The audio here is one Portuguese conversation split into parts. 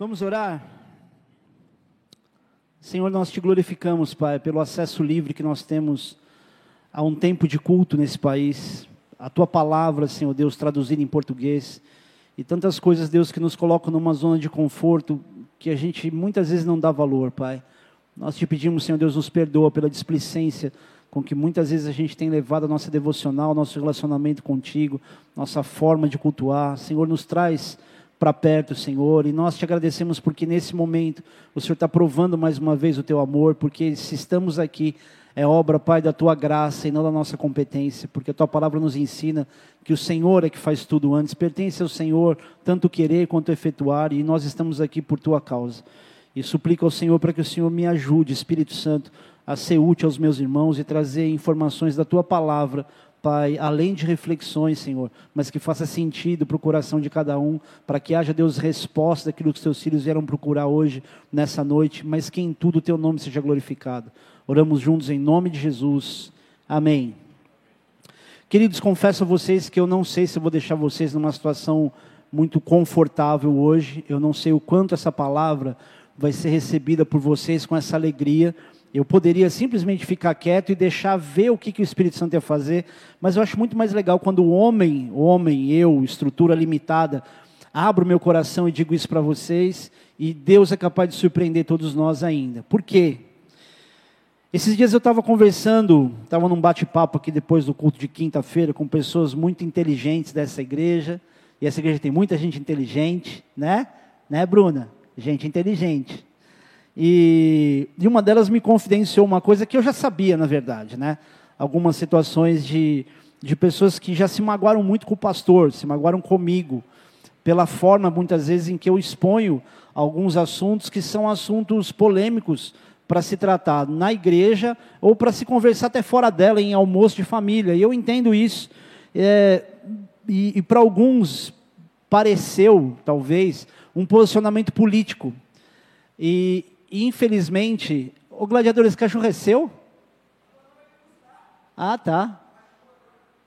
Vamos orar? Senhor, nós te glorificamos, Pai, pelo acesso livre que nós temos a um tempo de culto nesse país. A tua palavra, Senhor Deus, traduzida em português. E tantas coisas, Deus, que nos colocam numa zona de conforto que a gente muitas vezes não dá valor, Pai. Nós te pedimos, Senhor Deus, nos perdoa pela displicência com que muitas vezes a gente tem levado a nossa devocional, nosso relacionamento contigo, nossa forma de cultuar. Senhor, nos traz para perto, Senhor, e nós te agradecemos porque nesse momento o Senhor está provando mais uma vez o teu amor, porque se estamos aqui é obra, Pai, da tua graça e não da nossa competência, porque a tua palavra nos ensina que o Senhor é que faz tudo antes, pertence ao Senhor tanto querer quanto efetuar, e nós estamos aqui por tua causa. E suplico ao Senhor para que o Senhor me ajude, Espírito Santo, a ser útil aos meus irmãos e trazer informações da tua palavra Pai, além de reflexões, Senhor, mas que faça sentido para o coração de cada um, para que haja, Deus, resposta daquilo que os teus filhos vieram procurar hoje, nessa noite, mas que em tudo o teu nome seja glorificado. Oramos juntos em nome de Jesus. Amém. Queridos, confesso a vocês que eu não sei se vou deixar vocês numa situação muito confortável hoje, eu não sei o quanto essa palavra vai ser recebida por vocês com essa alegria eu poderia simplesmente ficar quieto e deixar ver o que, que o Espírito Santo ia fazer, mas eu acho muito mais legal quando o homem, o homem, eu, estrutura limitada, abro meu coração e digo isso para vocês, e Deus é capaz de surpreender todos nós ainda. Por quê? Esses dias eu estava conversando, estava num bate-papo aqui depois do culto de quinta-feira com pessoas muito inteligentes dessa igreja, e essa igreja tem muita gente inteligente, né? Né, Bruna? Gente inteligente. E, e uma delas me confidenciou uma coisa que eu já sabia, na verdade, né? Algumas situações de, de pessoas que já se magoaram muito com o pastor, se magoaram comigo, pela forma, muitas vezes, em que eu exponho alguns assuntos que são assuntos polêmicos para se tratar na igreja ou para se conversar até fora dela, em almoço de família. E eu entendo isso. É, e, e para alguns pareceu, talvez, um posicionamento político. E, infelizmente, o gladiador, cachorro é seu? Ah, tá.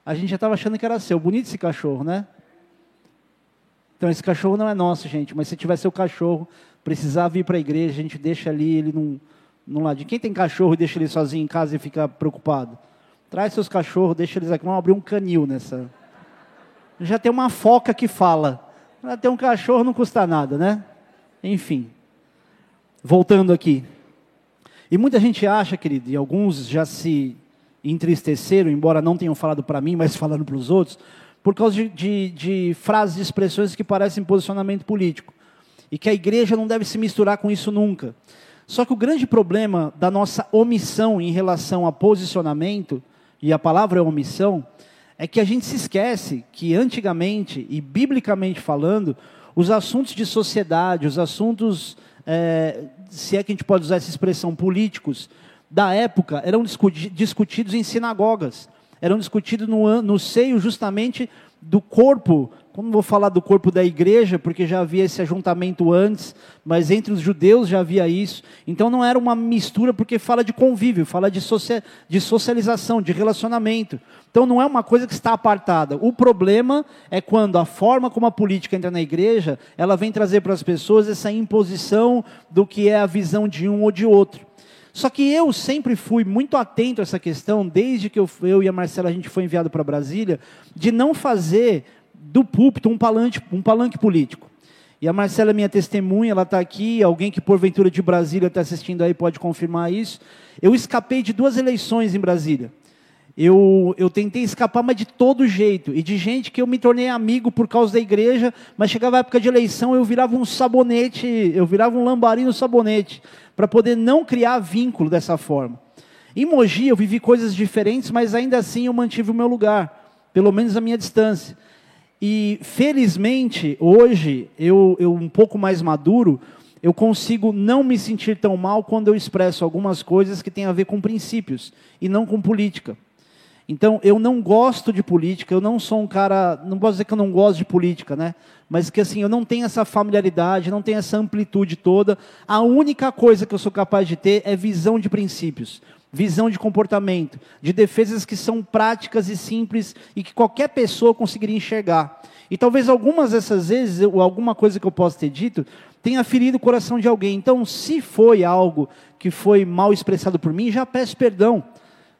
A gente já estava achando que era seu. Bonito esse cachorro, né? Então, esse cachorro não é nosso, gente. Mas se tiver seu cachorro, precisar vir para a igreja, a gente deixa ali ele num, num lado. Quem tem cachorro e deixa ele sozinho em casa e fica preocupado? Traz seus cachorros, deixa eles aqui. Vamos abrir um canil nessa. Já tem uma foca que fala. Para ter um cachorro não custa nada, né? Enfim. Voltando aqui. E muita gente acha, querido, e alguns já se entristeceram, embora não tenham falado para mim, mas falando para os outros, por causa de, de, de frases e expressões que parecem posicionamento político. E que a igreja não deve se misturar com isso nunca. Só que o grande problema da nossa omissão em relação a posicionamento, e a palavra é omissão, é que a gente se esquece que antigamente, e biblicamente falando, os assuntos de sociedade, os assuntos é, se é que a gente pode usar essa expressão, políticos da época, eram discutidos em sinagogas, eram discutidos no, no seio justamente do corpo como vou falar do corpo da igreja, porque já havia esse ajuntamento antes, mas entre os judeus já havia isso. Então não era uma mistura, porque fala de convívio, fala de, socia de socialização, de relacionamento. Então não é uma coisa que está apartada. O problema é quando a forma como a política entra na igreja, ela vem trazer para as pessoas essa imposição do que é a visão de um ou de outro. Só que eu sempre fui muito atento a essa questão, desde que eu, eu e a Marcela a gente foi enviado para Brasília, de não fazer do púlpito um palanque, um palanque político. E a Marcela é minha testemunha, ela está aqui, alguém que porventura de Brasília está assistindo aí pode confirmar isso. Eu escapei de duas eleições em Brasília. Eu, eu tentei escapar, mas de todo jeito. E de gente que eu me tornei amigo por causa da igreja, mas chegava a época de eleição, eu virava um sabonete, eu virava um lambarino sabonete, para poder não criar vínculo dessa forma. Em Mogi eu vivi coisas diferentes, mas ainda assim eu mantive o meu lugar, pelo menos a minha distância. E felizmente, hoje, eu, eu um pouco mais maduro, eu consigo não me sentir tão mal quando eu expresso algumas coisas que têm a ver com princípios e não com política. Então, eu não gosto de política, eu não sou um cara, não posso dizer que eu não gosto de política, né? Mas que assim, eu não tenho essa familiaridade, não tenho essa amplitude toda. A única coisa que eu sou capaz de ter é visão de princípios visão de comportamento, de defesas que são práticas e simples e que qualquer pessoa conseguiria enxergar. E talvez algumas dessas vezes, ou alguma coisa que eu possa ter dito, tenha ferido o coração de alguém. Então, se foi algo que foi mal expressado por mim, já peço perdão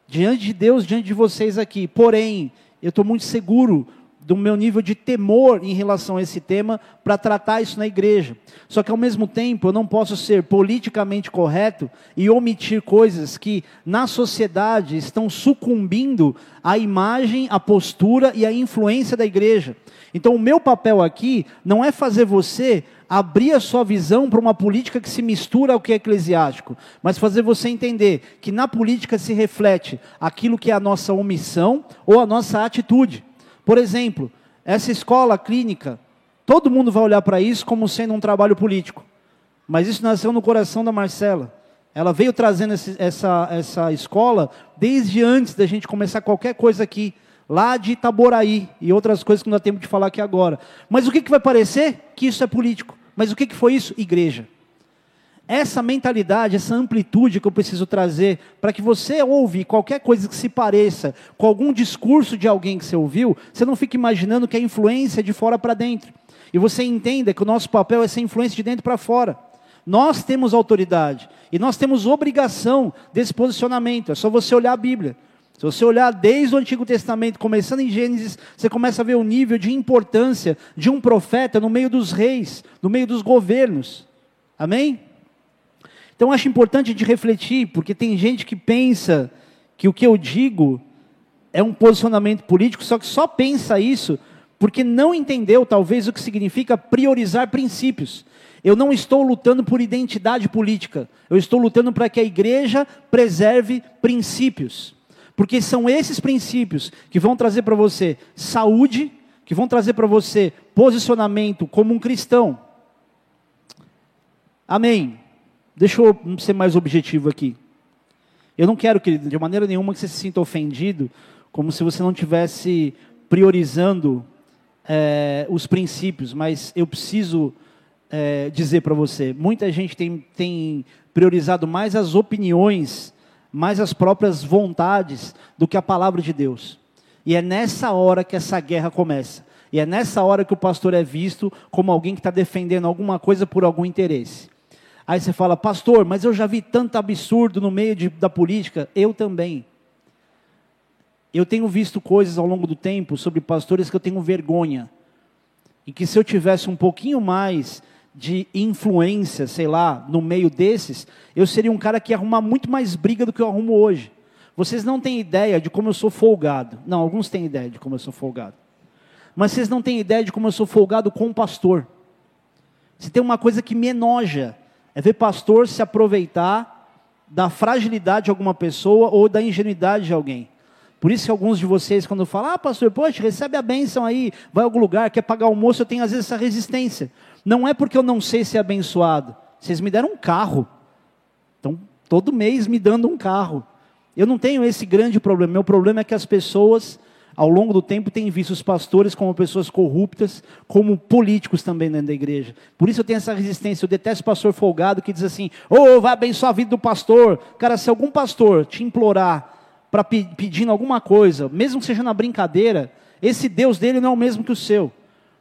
diante de Deus, diante de vocês aqui. Porém, eu estou muito seguro do meu nível de temor em relação a esse tema para tratar isso na igreja. Só que ao mesmo tempo eu não posso ser politicamente correto e omitir coisas que na sociedade estão sucumbindo à imagem, à postura e à influência da igreja. Então o meu papel aqui não é fazer você abrir a sua visão para uma política que se mistura ao que é eclesiástico, mas fazer você entender que na política se reflete aquilo que é a nossa omissão ou a nossa atitude. Por exemplo, essa escola clínica, todo mundo vai olhar para isso como sendo um trabalho político. Mas isso nasceu no coração da Marcela. Ela veio trazendo esse, essa, essa escola desde antes da gente começar qualquer coisa aqui, lá de Itaboraí e outras coisas que não dá tempo de falar aqui agora. Mas o que, que vai parecer? Que isso é político. Mas o que, que foi isso? Igreja. Essa mentalidade, essa amplitude que eu preciso trazer para que você ouve qualquer coisa que se pareça com algum discurso de alguém que você ouviu, você não fique imaginando que é influência de fora para dentro. E você entenda que o nosso papel é ser influência de dentro para fora. Nós temos autoridade e nós temos obrigação desse posicionamento. É só você olhar a Bíblia. Se você olhar desde o Antigo Testamento, começando em Gênesis, você começa a ver o nível de importância de um profeta no meio dos reis, no meio dos governos. Amém? Então acho importante gente refletir, porque tem gente que pensa que o que eu digo é um posicionamento político, só que só pensa isso porque não entendeu talvez o que significa priorizar princípios. Eu não estou lutando por identidade política, eu estou lutando para que a igreja preserve princípios. Porque são esses princípios que vão trazer para você saúde, que vão trazer para você posicionamento como um cristão. Amém. Deixa eu ser mais objetivo aqui. Eu não quero, que de maneira nenhuma que você se sinta ofendido, como se você não estivesse priorizando é, os princípios, mas eu preciso é, dizer para você: muita gente tem, tem priorizado mais as opiniões, mais as próprias vontades, do que a palavra de Deus. E é nessa hora que essa guerra começa. E é nessa hora que o pastor é visto como alguém que está defendendo alguma coisa por algum interesse. Aí você fala, pastor, mas eu já vi tanto absurdo no meio de, da política. Eu também. Eu tenho visto coisas ao longo do tempo sobre pastores que eu tenho vergonha. E que se eu tivesse um pouquinho mais de influência, sei lá, no meio desses, eu seria um cara que ia arrumar muito mais briga do que eu arrumo hoje. Vocês não têm ideia de como eu sou folgado. Não, alguns têm ideia de como eu sou folgado. Mas vocês não têm ideia de como eu sou folgado com o pastor. Se tem uma coisa que me enoja, é ver pastor se aproveitar da fragilidade de alguma pessoa ou da ingenuidade de alguém. Por isso que alguns de vocês, quando falam, ah, pastor, poxa, recebe a bênção aí, vai a algum lugar, quer pagar almoço, eu tenho às vezes essa resistência. Não é porque eu não sei ser abençoado. Vocês me deram um carro. Então, todo mês me dando um carro. Eu não tenho esse grande problema. Meu problema é que as pessoas ao longo do tempo, tem visto os pastores como pessoas corruptas, como políticos também dentro da igreja. Por isso eu tenho essa resistência. Eu detesto pastor folgado que diz assim: ô, oh, vai abençoar a vida do pastor. Cara, se algum pastor te implorar para pedindo alguma coisa, mesmo que seja na brincadeira, esse Deus dele não é o mesmo que o seu.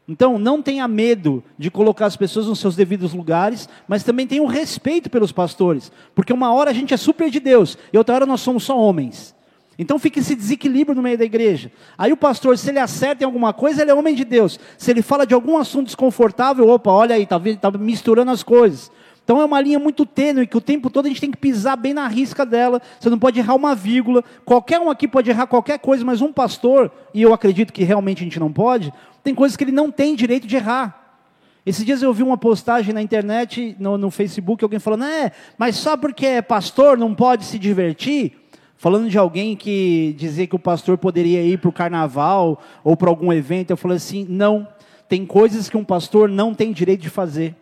Então, não tenha medo de colocar as pessoas nos seus devidos lugares, mas também tenha um respeito pelos pastores, porque uma hora a gente é super de Deus e outra hora nós somos só homens. Então fica esse desequilíbrio no meio da igreja. Aí o pastor, se ele acerta em alguma coisa, ele é homem de Deus. Se ele fala de algum assunto desconfortável, opa, olha aí, está tá misturando as coisas. Então é uma linha muito tênue que o tempo todo a gente tem que pisar bem na risca dela. Você não pode errar uma vírgula. Qualquer um aqui pode errar qualquer coisa, mas um pastor, e eu acredito que realmente a gente não pode, tem coisas que ele não tem direito de errar. Esses dias eu vi uma postagem na internet, no, no Facebook, alguém falando, é, mas só porque é pastor não pode se divertir? Falando de alguém que dizia que o pastor poderia ir para o carnaval ou para algum evento, eu falei assim: não, tem coisas que um pastor não tem direito de fazer,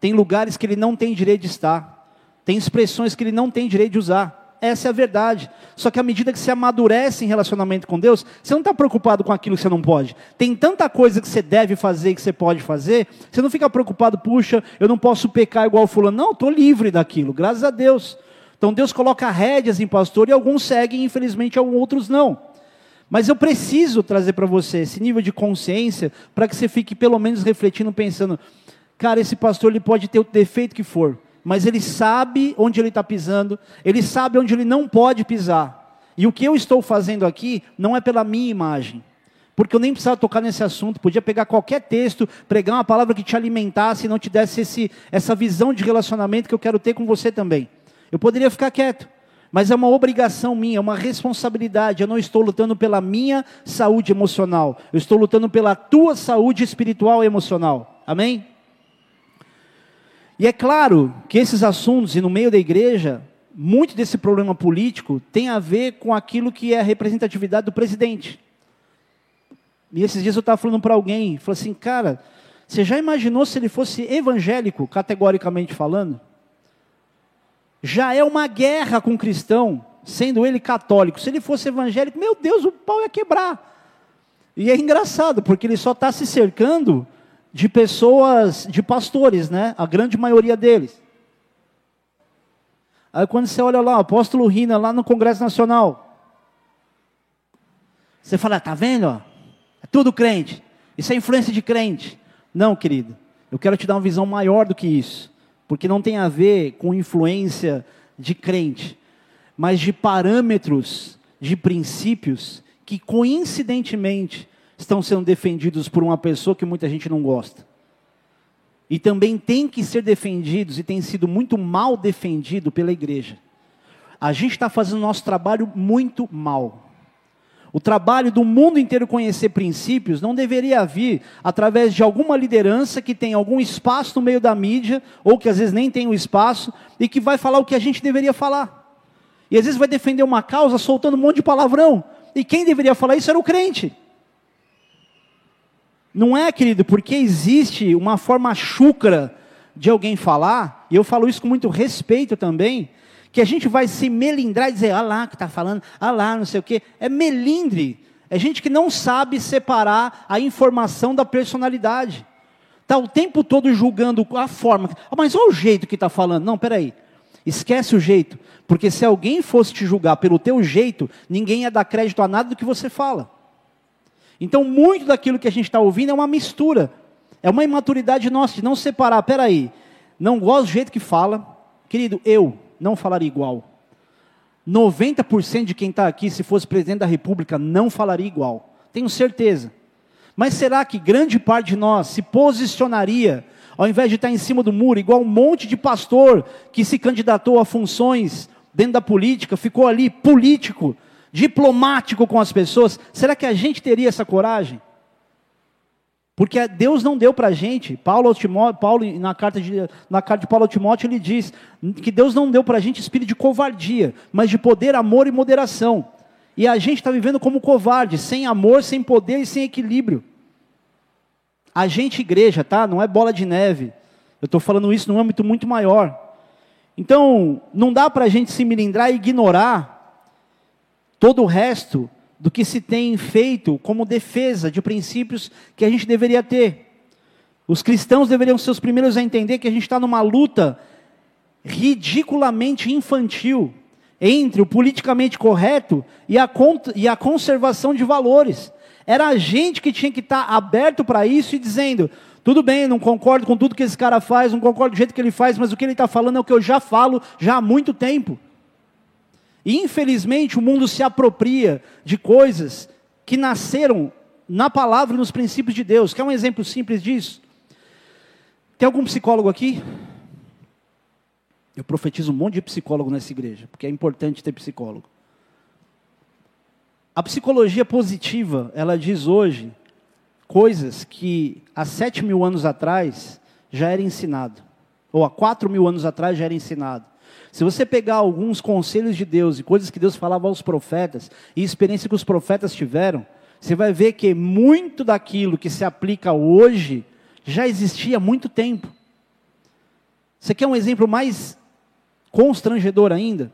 tem lugares que ele não tem direito de estar, tem expressões que ele não tem direito de usar. Essa é a verdade. Só que à medida que você amadurece em relacionamento com Deus, você não está preocupado com aquilo que você não pode. Tem tanta coisa que você deve fazer que você pode fazer, você não fica preocupado, puxa, eu não posso pecar igual fulano. Não, estou livre daquilo, graças a Deus. Então Deus coloca rédeas em pastor e alguns seguem, infelizmente, outros não. Mas eu preciso trazer para você esse nível de consciência para que você fique pelo menos refletindo, pensando: Cara, esse pastor ele pode ter o defeito que for, mas ele sabe onde ele está pisando, ele sabe onde ele não pode pisar. E o que eu estou fazendo aqui não é pela minha imagem, porque eu nem precisava tocar nesse assunto, podia pegar qualquer texto, pregar uma palavra que te alimentasse e não te desse esse, essa visão de relacionamento que eu quero ter com você também. Eu poderia ficar quieto, mas é uma obrigação minha, é uma responsabilidade. Eu não estou lutando pela minha saúde emocional, eu estou lutando pela tua saúde espiritual e emocional. Amém? E é claro que esses assuntos, e no meio da igreja, muito desse problema político tem a ver com aquilo que é a representatividade do presidente. E esses dias eu estava falando para alguém, falou assim, cara, você já imaginou se ele fosse evangélico, categoricamente falando? Já é uma guerra com o cristão, sendo ele católico. Se ele fosse evangélico, meu Deus, o pau ia quebrar. E é engraçado, porque ele só está se cercando de pessoas, de pastores, né? A grande maioria deles. Aí quando você olha lá, o apóstolo Rina, lá no Congresso Nacional, você fala, tá vendo? Ó? É tudo crente. Isso é influência de crente. Não, querido. Eu quero te dar uma visão maior do que isso. Porque não tem a ver com influência de crente, mas de parâmetros, de princípios que coincidentemente estão sendo defendidos por uma pessoa que muita gente não gosta e também tem que ser defendidos e tem sido muito mal defendido pela igreja. A gente está fazendo nosso trabalho muito mal. O trabalho do mundo inteiro conhecer princípios não deveria vir através de alguma liderança que tem algum espaço no meio da mídia, ou que às vezes nem tem o um espaço, e que vai falar o que a gente deveria falar. E às vezes vai defender uma causa soltando um monte de palavrão. E quem deveria falar isso era o crente. Não é, querido, porque existe uma forma chucra de alguém falar, e eu falo isso com muito respeito também, que a gente vai se melindrar e dizer, ah lá que está falando, ah lá, não sei o quê. É melindre. É gente que não sabe separar a informação da personalidade. Está o tempo todo julgando a forma. Ah, mas olha o jeito que está falando. Não, peraí. Esquece o jeito. Porque se alguém fosse te julgar pelo teu jeito, ninguém ia dar crédito a nada do que você fala. Então, muito daquilo que a gente está ouvindo é uma mistura. É uma imaturidade nossa de não separar. Peraí, não gosto do jeito que fala. Querido, eu não falaria igual. 90% de quem está aqui, se fosse presidente da República, não falaria igual. Tenho certeza. Mas será que grande parte de nós se posicionaria, ao invés de estar em cima do muro, igual um monte de pastor que se candidatou a funções dentro da política, ficou ali político, diplomático com as pessoas, será que a gente teria essa coragem? Porque Deus não deu para a gente, Paulo, Timóteo, Paulo na, carta de, na carta de Paulo Timóteo, ele diz que Deus não deu para a gente espírito de covardia, mas de poder, amor e moderação. E a gente está vivendo como covarde, sem amor, sem poder e sem equilíbrio. A gente, igreja, tá? Não é bola de neve. Eu estou falando isso num âmbito muito maior. Então, não dá para a gente se milindrar e ignorar todo o resto do que se tem feito como defesa de princípios que a gente deveria ter. Os cristãos deveriam ser os primeiros a entender que a gente está numa luta ridiculamente infantil entre o politicamente correto e a, e a conservação de valores. Era a gente que tinha que estar tá aberto para isso e dizendo: tudo bem, não concordo com tudo que esse cara faz, não concordo do jeito que ele faz, mas o que ele está falando é o que eu já falo já há muito tempo. E infelizmente o mundo se apropria de coisas que nasceram na palavra e nos princípios de Deus. Quer um exemplo simples disso? Tem algum psicólogo aqui? Eu profetizo um monte de psicólogo nessa igreja, porque é importante ter psicólogo. A psicologia positiva, ela diz hoje coisas que há sete mil anos atrás já era ensinado, ou há quatro mil anos atrás já era ensinado. Se você pegar alguns conselhos de Deus e coisas que Deus falava aos profetas, e experiência que os profetas tiveram, você vai ver que muito daquilo que se aplica hoje já existia há muito tempo. Você quer um exemplo mais constrangedor ainda?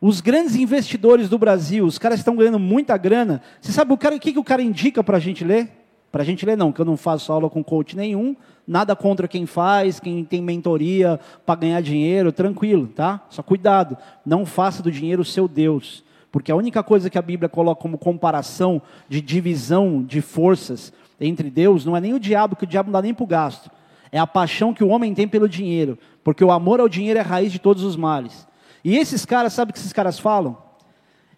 Os grandes investidores do Brasil, os caras estão ganhando muita grana. Você sabe o, cara, o que, que o cara indica para a gente ler? Para a gente ler, não, que eu não faço aula com coach nenhum, nada contra quem faz, quem tem mentoria para ganhar dinheiro, tranquilo, tá? Só cuidado, não faça do dinheiro o seu Deus, porque a única coisa que a Bíblia coloca como comparação de divisão de forças entre Deus não é nem o diabo, que o diabo não dá nem para o gasto, É a paixão que o homem tem pelo dinheiro, porque o amor ao dinheiro é a raiz de todos os males. E esses caras, sabe o que esses caras falam?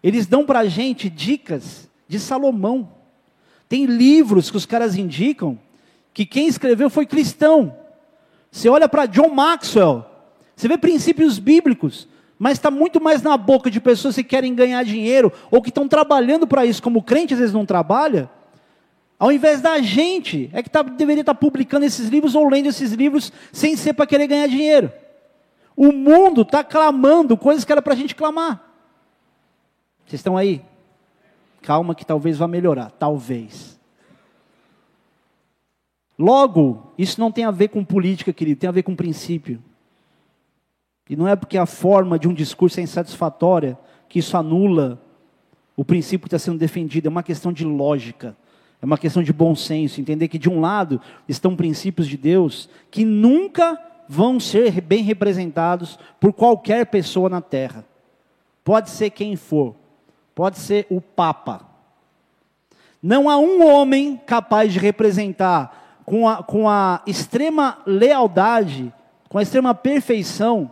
Eles dão para a gente dicas de Salomão. Tem livros que os caras indicam que quem escreveu foi cristão. Você olha para John Maxwell, você vê princípios bíblicos, mas está muito mais na boca de pessoas que querem ganhar dinheiro ou que estão trabalhando para isso, como crente às vezes não trabalha, ao invés da gente, é que tá, deveria estar tá publicando esses livros ou lendo esses livros sem ser para querer ganhar dinheiro. O mundo está clamando coisas que era para a gente clamar. Vocês estão aí? Calma que talvez vá melhorar, talvez. Logo, isso não tem a ver com política, querido, tem a ver com princípio. E não é porque a forma de um discurso é insatisfatória que isso anula o princípio que está sendo defendido, é uma questão de lógica. É uma questão de bom senso, entender que de um lado estão princípios de Deus que nunca vão ser bem representados por qualquer pessoa na terra. Pode ser quem for, pode ser o Papa. Não há um homem capaz de representar com a, com a extrema lealdade, com a extrema perfeição,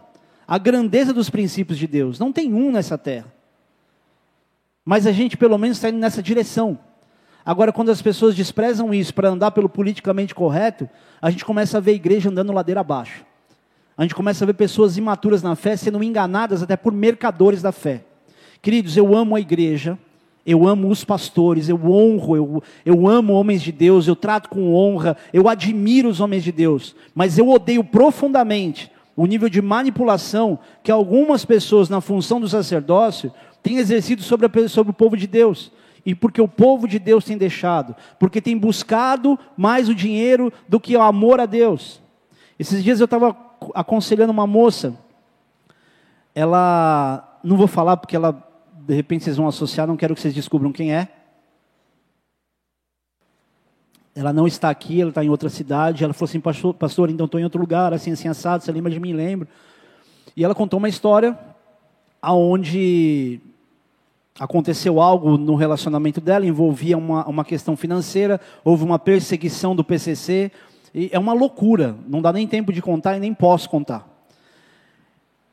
a grandeza dos princípios de Deus. Não tem um nessa terra. Mas a gente pelo menos está indo nessa direção. Agora, quando as pessoas desprezam isso para andar pelo politicamente correto, a gente começa a ver a igreja andando ladeira abaixo. A gente começa a ver pessoas imaturas na fé sendo enganadas até por mercadores da fé. Queridos, eu amo a igreja, eu amo os pastores, eu honro, eu, eu amo homens de Deus, eu trato com honra, eu admiro os homens de Deus, mas eu odeio profundamente o nível de manipulação que algumas pessoas, na função do sacerdócio, têm exercido sobre, a, sobre o povo de Deus e porque o povo de Deus tem deixado, porque tem buscado mais o dinheiro do que o amor a Deus. Esses dias eu estava aconselhando uma moça, ela, não vou falar porque ela, de repente vocês vão associar, não quero que vocês descubram quem é. Ela não está aqui, ela está em outra cidade. Ela falou assim, pastor, pastor então estou em outro lugar, assim, assim, assado, você lembra de mim? Lembro. E ela contou uma história aonde aconteceu algo no relacionamento dela, envolvia uma, uma questão financeira, houve uma perseguição do PCC, é uma loucura, não dá nem tempo de contar e nem posso contar.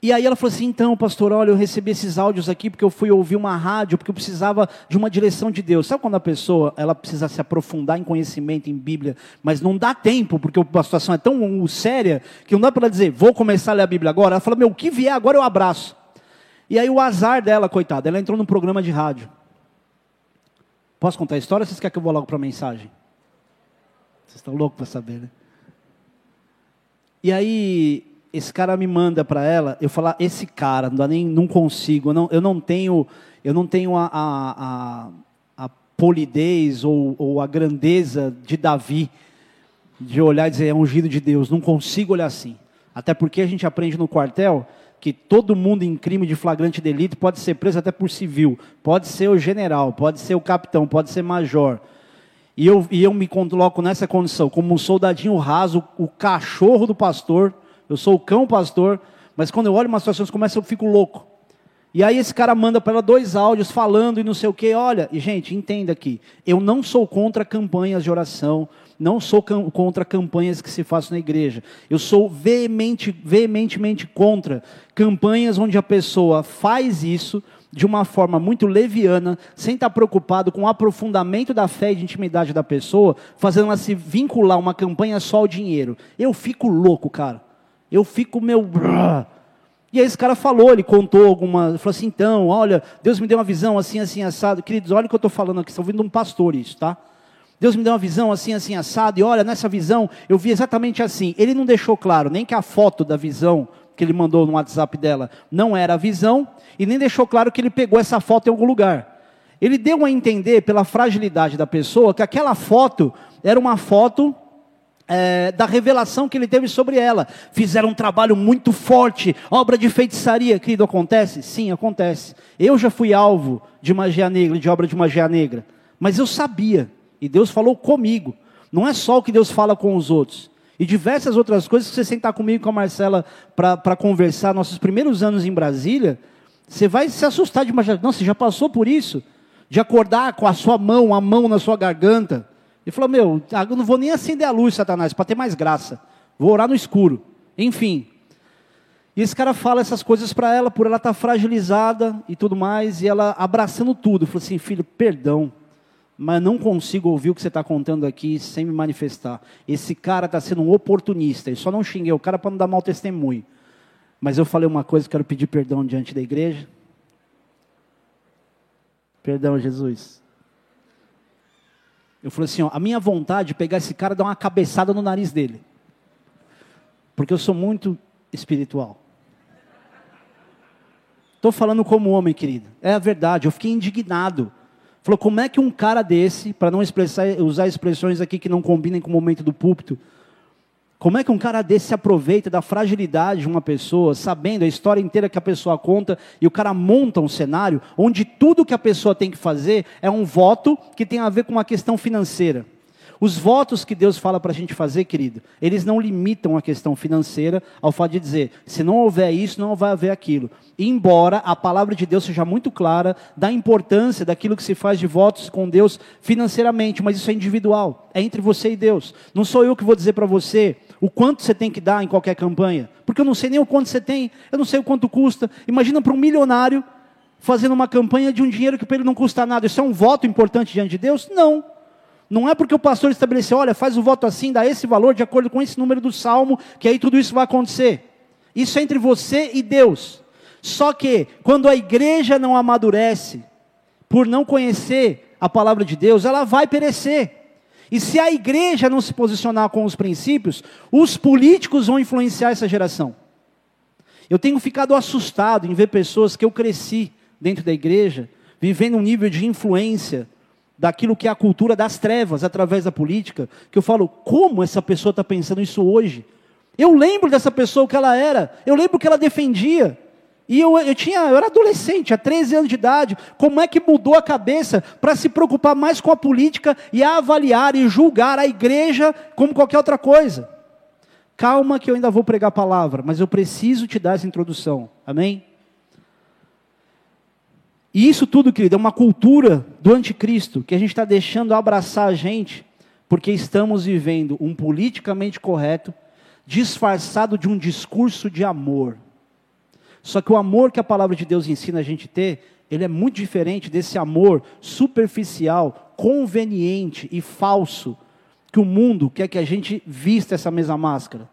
E aí ela falou assim: então, pastor, olha, eu recebi esses áudios aqui porque eu fui ouvir uma rádio, porque eu precisava de uma direção de Deus. Sabe quando a pessoa ela precisa se aprofundar em conhecimento, em Bíblia, mas não dá tempo, porque a situação é tão séria que não dá para ela dizer, vou começar a ler a Bíblia agora. Ela fala: meu, o que vier agora eu abraço. E aí o azar dela, coitada, ela entrou num programa de rádio. Posso contar a história ou vocês querem que eu vou logo para a mensagem? Vocês estão loucos para saber, né? E aí, esse cara me manda para ela, eu falar, esse cara, não, nem, não consigo, eu não, eu não tenho, eu não tenho a, a, a, a polidez ou, ou a grandeza de Davi, de olhar e dizer, é ungido de Deus, não consigo olhar assim. Até porque a gente aprende no quartel que todo mundo em crime de flagrante delito pode ser preso até por civil, pode ser o general, pode ser o capitão, pode ser major. E eu, e eu me coloco nessa condição, como um soldadinho raso, o cachorro do pastor, eu sou o cão pastor, mas quando eu olho uma situação começa eu fico louco. E aí esse cara manda para ela dois áudios falando e não sei o que. Olha, e gente, entenda aqui, eu não sou contra campanhas de oração, não sou contra campanhas que se façam na igreja. Eu sou veemente, veementemente contra campanhas onde a pessoa faz isso de uma forma muito leviana, sem estar preocupado com o aprofundamento da fé e de intimidade da pessoa, fazendo ela se vincular uma campanha só ao dinheiro. Eu fico louco, cara. Eu fico meu. E aí esse cara falou, ele contou alguma, falou assim, então, olha, Deus me deu uma visão assim, assim, assado. Queridos, olha o que eu estou falando aqui, estou ouvindo um pastor isso, tá? Deus me deu uma visão assim, assim, assado, e olha, nessa visão eu vi exatamente assim. Ele não deixou claro nem que a foto da visão que ele mandou no WhatsApp dela não era a visão, e nem deixou claro que ele pegou essa foto em algum lugar. Ele deu a entender, pela fragilidade da pessoa, que aquela foto era uma foto é, da revelação que ele teve sobre ela. Fizeram um trabalho muito forte, obra de feitiçaria. Querido, acontece? Sim, acontece. Eu já fui alvo de magia negra, de obra de magia negra. Mas eu sabia. E Deus falou comigo. Não é só o que Deus fala com os outros. E diversas outras coisas que você sentar comigo com a Marcela para conversar, nossos primeiros anos em Brasília, você vai se assustar de imaginar. Não, você já passou por isso? De acordar com a sua mão, a mão na sua garganta. E falou: Meu, eu não vou nem acender a luz, Satanás, para ter mais graça. Vou orar no escuro. Enfim. E esse cara fala essas coisas para ela, por ela estar tá fragilizada e tudo mais, e ela abraçando tudo. Falou assim: filho, perdão, mas não consigo ouvir o que você está contando aqui sem me manifestar. Esse cara está sendo um oportunista. E só não xinguei o cara para não dar mau testemunho. Mas eu falei uma coisa, quero pedir perdão diante da igreja. Perdão, Jesus. Eu falei assim: ó, a minha vontade de pegar esse cara e dar uma cabeçada no nariz dele. Porque eu sou muito espiritual. Estou falando como homem, querido. É a verdade, eu fiquei indignado. Falou, como é que um cara desse, para não expressar, usar expressões aqui que não combinem com o momento do púlpito, como é que um cara desse se aproveita da fragilidade de uma pessoa, sabendo a história inteira que a pessoa conta, e o cara monta um cenário onde tudo que a pessoa tem que fazer é um voto que tem a ver com uma questão financeira. Os votos que Deus fala para a gente fazer, querido, eles não limitam a questão financeira ao fato de dizer, se não houver isso, não vai haver aquilo. Embora a palavra de Deus seja muito clara da importância daquilo que se faz de votos com Deus financeiramente, mas isso é individual, é entre você e Deus. Não sou eu que vou dizer para você o quanto você tem que dar em qualquer campanha, porque eu não sei nem o quanto você tem, eu não sei o quanto custa. Imagina para um milionário fazendo uma campanha de um dinheiro que para ele não custa nada. Isso é um voto importante diante de Deus? Não. Não é porque o pastor estabeleceu, olha, faz o voto assim, dá esse valor de acordo com esse número do salmo, que aí tudo isso vai acontecer. Isso é entre você e Deus. Só que, quando a igreja não amadurece, por não conhecer a palavra de Deus, ela vai perecer. E se a igreja não se posicionar com os princípios, os políticos vão influenciar essa geração. Eu tenho ficado assustado em ver pessoas que eu cresci dentro da igreja, vivendo um nível de influência daquilo que é a cultura das trevas através da política, que eu falo, como essa pessoa está pensando isso hoje? Eu lembro dessa pessoa o que ela era, eu lembro que ela defendia. E eu, eu, tinha, eu era adolescente, há 13 anos de idade. Como é que mudou a cabeça para se preocupar mais com a política e avaliar e julgar a igreja como qualquer outra coisa? Calma que eu ainda vou pregar a palavra, mas eu preciso te dar essa introdução. Amém? E isso tudo, querido, é uma cultura do anticristo que a gente está deixando abraçar a gente, porque estamos vivendo um politicamente correto, disfarçado de um discurso de amor. Só que o amor que a palavra de Deus ensina a gente ter, ele é muito diferente desse amor superficial, conveniente e falso que o mundo quer que a gente vista essa mesma máscara.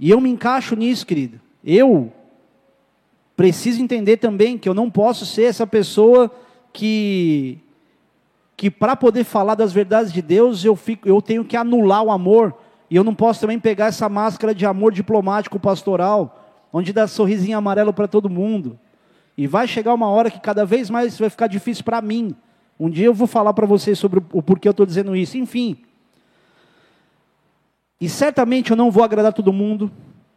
E eu me encaixo nisso, querido. Eu preciso entender também que eu não posso ser essa pessoa que que para poder falar das verdades de Deus, eu, fico, eu tenho que anular o amor. E eu não posso também pegar essa máscara de amor diplomático pastoral, onde dá sorrisinho amarelo para todo mundo. E vai chegar uma hora que cada vez mais vai ficar difícil para mim. Um dia eu vou falar para vocês sobre o porquê eu estou dizendo isso. Enfim. E certamente eu não vou agradar todo mundo,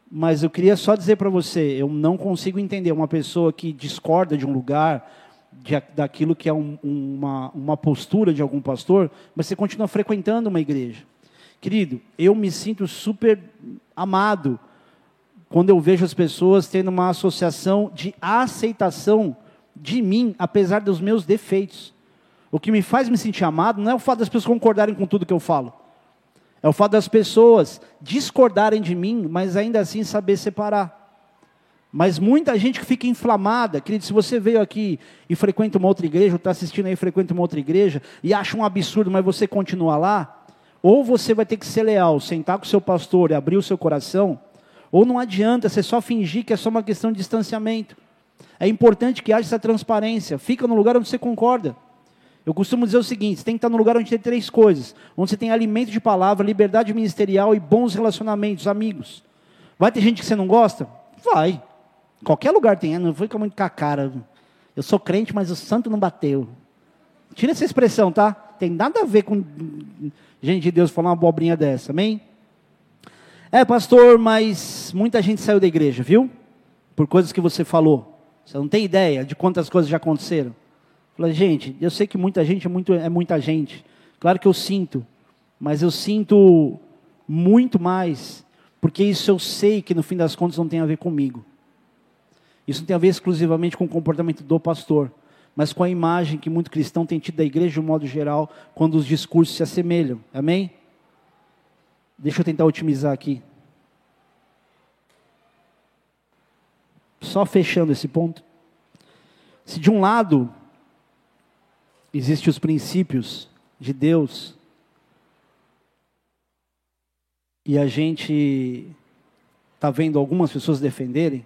mas eu queria só dizer para você, eu não consigo entender uma pessoa que discorda de um lugar, de, daquilo que é um, uma, uma postura de algum pastor, mas você continua frequentando uma igreja. Querido, eu me sinto super amado quando eu vejo as pessoas tendo uma associação de aceitação de mim, apesar dos meus defeitos. O que me faz me sentir amado não é o fato das pessoas concordarem com tudo que eu falo. É o fato das pessoas discordarem de mim, mas ainda assim saber separar. Mas muita gente que fica inflamada, querido, se você veio aqui e frequenta uma outra igreja, ou está assistindo aí e frequenta uma outra igreja, e acha um absurdo, mas você continua lá, ou você vai ter que ser leal, sentar com o seu pastor e abrir o seu coração, ou não adianta você só fingir que é só uma questão de distanciamento. É importante que haja essa transparência, fica no lugar onde você concorda. Eu costumo dizer o seguinte: você tem que estar no lugar onde tem três coisas: onde você tem alimento de palavra, liberdade ministerial e bons relacionamentos, amigos. Vai ter gente que você não gosta? Vai. Qualquer lugar tem, não fica muito com a cara. Eu sou crente, mas o santo não bateu. Tira essa expressão, tá? Tem nada a ver com gente de Deus falar uma abobrinha dessa, amém? É, pastor, mas muita gente saiu da igreja, viu? Por coisas que você falou. Você não tem ideia de quantas coisas já aconteceram. Falei, gente, eu sei que muita gente é, muito, é muita gente. Claro que eu sinto, mas eu sinto muito mais, porque isso eu sei que no fim das contas não tem a ver comigo. Isso não tem a ver exclusivamente com o comportamento do pastor, mas com a imagem que muito cristão tem tido da igreja de um modo geral, quando os discursos se assemelham. Amém? Deixa eu tentar otimizar aqui. Só fechando esse ponto. Se de um lado existem os princípios de Deus e a gente está vendo algumas pessoas defenderem,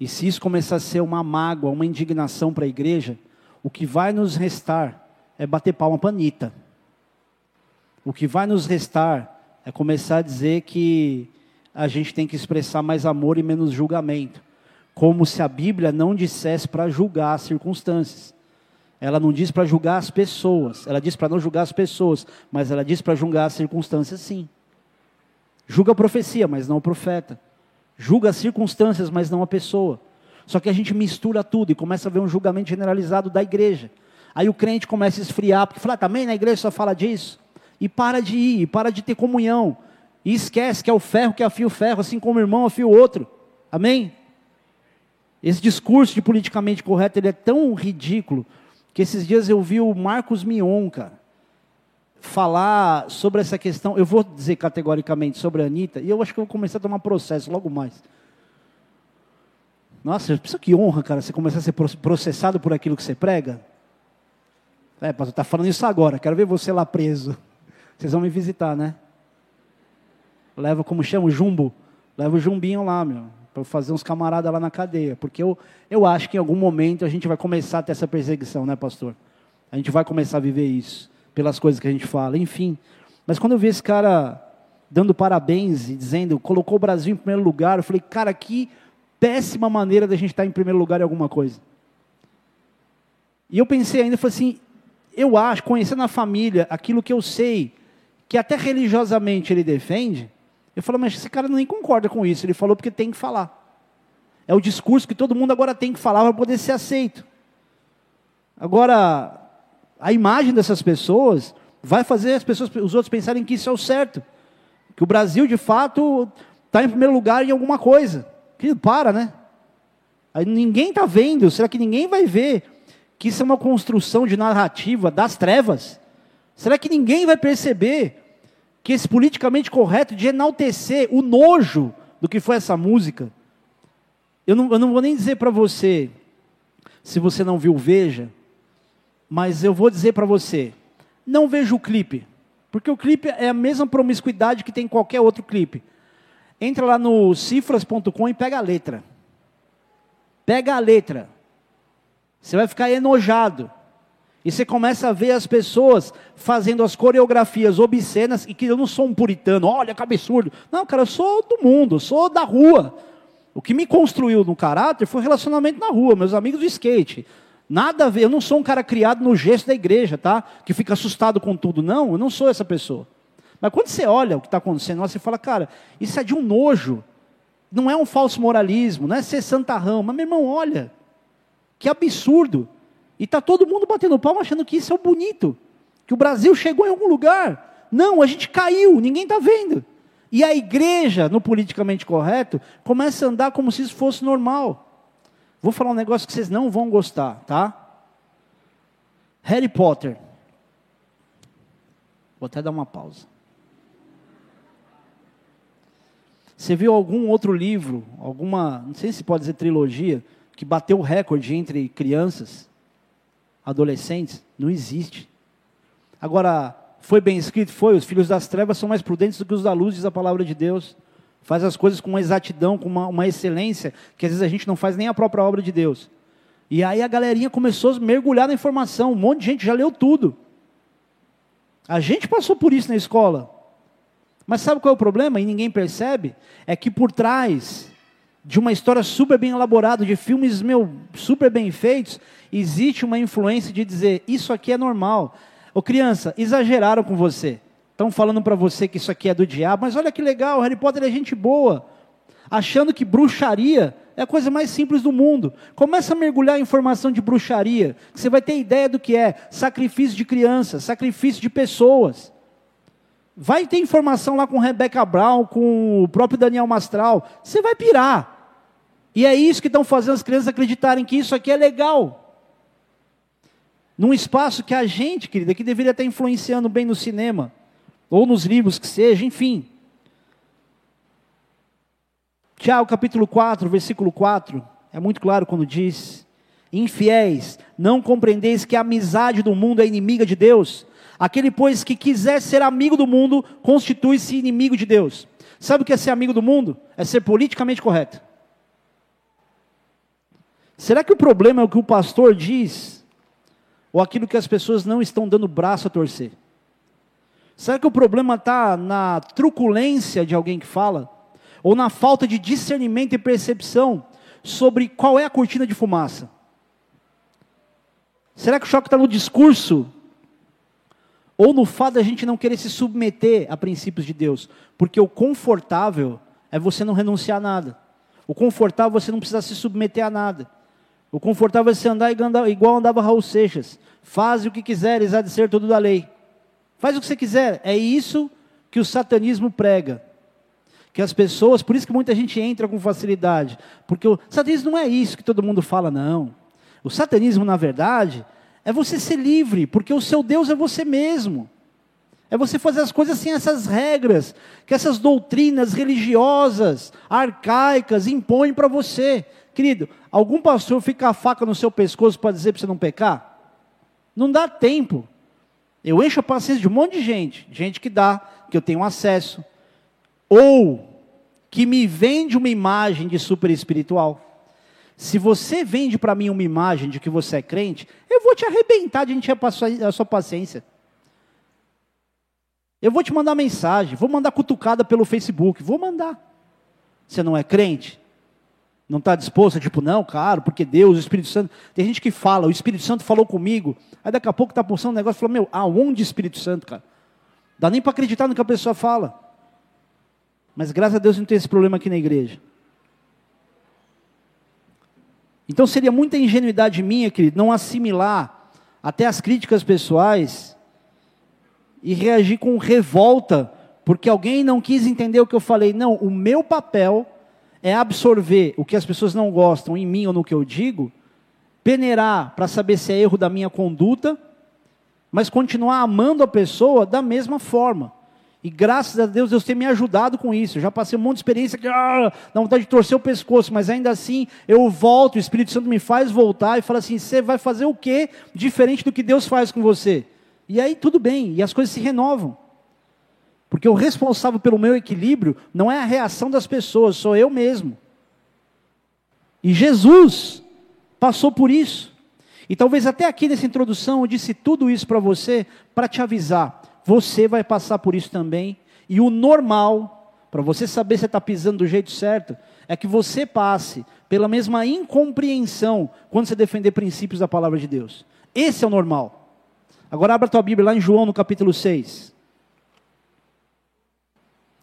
e se isso começar a ser uma mágoa, uma indignação para a igreja, o que vai nos restar é bater palma para Anitta. O que vai nos restar é começar a dizer que a gente tem que expressar mais amor e menos julgamento. Como se a Bíblia não dissesse para julgar as circunstâncias. Ela não diz para julgar as pessoas, ela diz para não julgar as pessoas, mas ela diz para julgar as circunstâncias sim. Julga a profecia, mas não o profeta. Julga as circunstâncias, mas não a pessoa. Só que a gente mistura tudo e começa a ver um julgamento generalizado da igreja. Aí o crente começa a esfriar, porque fala, ah, também na igreja só fala disso. E para de ir, e para de ter comunhão. E esquece que é o ferro que afia o ferro, assim como o irmão afia o outro. Amém? Esse discurso de politicamente correto ele é tão ridículo que esses dias eu vi o Marcos Mion, cara, falar sobre essa questão. Eu vou dizer categoricamente sobre a Anitta, e eu acho que eu vou começar a tomar processo logo mais. Nossa, pensa que honra, cara, você começar a ser processado por aquilo que você prega. É, pastor, está falando isso agora, quero ver você lá preso. Vocês vão me visitar, né? Leva, como chama, o jumbo. Leva o jumbinho lá, meu para fazer uns camaradas lá na cadeia, porque eu, eu acho que em algum momento a gente vai começar a ter essa perseguição, né, pastor? A gente vai começar a viver isso, pelas coisas que a gente fala, enfim. Mas quando eu vi esse cara dando parabéns e dizendo, colocou o Brasil em primeiro lugar, eu falei, cara, que péssima maneira da gente estar em primeiro lugar em alguma coisa. E eu pensei ainda, falei assim, eu acho, conhecendo a família, aquilo que eu sei, que até religiosamente ele defende, eu falo, mas esse cara nem concorda com isso. Ele falou porque tem que falar. É o discurso que todo mundo agora tem que falar para poder ser aceito. Agora, a imagem dessas pessoas vai fazer as pessoas, os outros pensarem que isso é o certo. Que o Brasil, de fato, está em primeiro lugar em alguma coisa. Que para, né? Aí ninguém está vendo. Será que ninguém vai ver que isso é uma construção de narrativa das trevas? Será que ninguém vai perceber que esse politicamente correto de enaltecer o nojo do que foi essa música. Eu não, eu não vou nem dizer para você, se você não viu, veja, mas eu vou dizer para você, não veja o clipe, porque o clipe é a mesma promiscuidade que tem qualquer outro clipe. Entra lá no cifras.com e pega a letra. Pega a letra. Você vai ficar enojado. E você começa a ver as pessoas fazendo as coreografias obscenas, e que eu não sou um puritano, olha que absurdo. Não, cara, eu sou do mundo, sou da rua. O que me construiu no caráter foi relacionamento na rua, meus amigos do skate. Nada a ver, eu não sou um cara criado no gesto da igreja, tá? Que fica assustado com tudo. Não, eu não sou essa pessoa. Mas quando você olha o que está acontecendo, você fala, cara, isso é de um nojo. Não é um falso moralismo, não é ser santarrão. Mas, meu irmão, olha, que absurdo. E está todo mundo batendo palma achando que isso é o bonito, que o Brasil chegou em algum lugar. Não, a gente caiu, ninguém está vendo. E a igreja, no politicamente correto, começa a andar como se isso fosse normal. Vou falar um negócio que vocês não vão gostar, tá? Harry Potter. Vou até dar uma pausa. Você viu algum outro livro, alguma, não sei se pode dizer trilogia, que bateu o recorde entre crianças? Adolescentes, não existe. Agora, foi bem escrito? Foi. Os filhos das trevas são mais prudentes do que os da luz, diz a palavra de Deus. Faz as coisas com uma exatidão, com uma, uma excelência, que às vezes a gente não faz nem a própria obra de Deus. E aí a galerinha começou a mergulhar na informação. Um monte de gente já leu tudo. A gente passou por isso na escola. Mas sabe qual é o problema? E ninguém percebe? É que por trás de uma história super bem elaborada, de filmes meu, super bem feitos, existe uma influência de dizer isso aqui é normal. Ô criança, exageraram com você. Estão falando para você que isso aqui é do diabo, mas olha que legal, Harry Potter é gente boa. Achando que bruxaria é a coisa mais simples do mundo. Começa a mergulhar em informação de bruxaria, que você vai ter ideia do que é sacrifício de crianças, sacrifício de pessoas. Vai ter informação lá com Rebecca Brown, com o próprio Daniel Mastral. Você vai pirar. E é isso que estão fazendo as crianças acreditarem que isso aqui é legal. Num espaço que a gente, querida, que deveria estar influenciando bem no cinema. ou nos livros que seja, enfim. Tiago capítulo 4, versículo 4, é muito claro quando diz: Infiéis, não compreendeis que a amizade do mundo é inimiga de Deus? Aquele, pois, que quiser ser amigo do mundo, constitui-se inimigo de Deus. Sabe o que é ser amigo do mundo? É ser politicamente correto. Será que o problema é o que o pastor diz? Ou aquilo que as pessoas não estão dando braço a torcer? Será que o problema está na truculência de alguém que fala? Ou na falta de discernimento e percepção sobre qual é a cortina de fumaça? Será que o choque está no discurso? Ou no fato da gente não querer se submeter a princípios de Deus? Porque o confortável é você não renunciar a nada. O confortável é você não precisar se submeter a nada. O confortável é você andar igual andava Raul Seixas. Faz o que quiseres, há de ser tudo da lei. Faz o que você quiser. É isso que o satanismo prega. Que as pessoas, por isso que muita gente entra com facilidade. Porque o satanismo não é isso que todo mundo fala, não. O satanismo, na verdade, é você ser livre, porque o seu Deus é você mesmo. É você fazer as coisas sem essas regras, que essas doutrinas religiosas, arcaicas, impõem para você. Querido, algum pastor fica a faca no seu pescoço para dizer para você não pecar? Não dá tempo. Eu encho a paciência de um monte de gente, gente que dá, que eu tenho acesso, ou que me vende uma imagem de super espiritual. Se você vende para mim uma imagem de que você é crente, eu vou te arrebentar de encher a sua paciência. Eu vou te mandar mensagem, vou mandar cutucada pelo Facebook, vou mandar. Você não é crente? Não está disposto, tipo, não, cara, porque Deus, o Espírito Santo. Tem gente que fala, o Espírito Santo falou comigo. Aí daqui a pouco está postando um negócio e fala, meu, aonde Espírito Santo, cara? Dá nem para acreditar no que a pessoa fala. Mas graças a Deus não tem esse problema aqui na igreja. Então seria muita ingenuidade minha, querido, não assimilar até as críticas pessoais e reagir com revolta, porque alguém não quis entender o que eu falei. Não, o meu papel é absorver o que as pessoas não gostam em mim ou no que eu digo, peneirar para saber se é erro da minha conduta, mas continuar amando a pessoa da mesma forma. E graças a Deus, Deus tem me ajudado com isso. Eu já passei um monte de experiência que ah, dá vontade de torcer o pescoço, mas ainda assim eu volto, o Espírito Santo me faz voltar e fala assim: você vai fazer o que diferente do que Deus faz com você? E aí tudo bem, e as coisas se renovam. Porque o responsável pelo meu equilíbrio não é a reação das pessoas, sou eu mesmo. E Jesus passou por isso. E talvez até aqui nessa introdução eu disse tudo isso para você, para te avisar. Você vai passar por isso também. E o normal, para você saber se está pisando do jeito certo, é que você passe pela mesma incompreensão quando você defender princípios da palavra de Deus. Esse é o normal. Agora abra tua Bíblia lá em João no capítulo 6.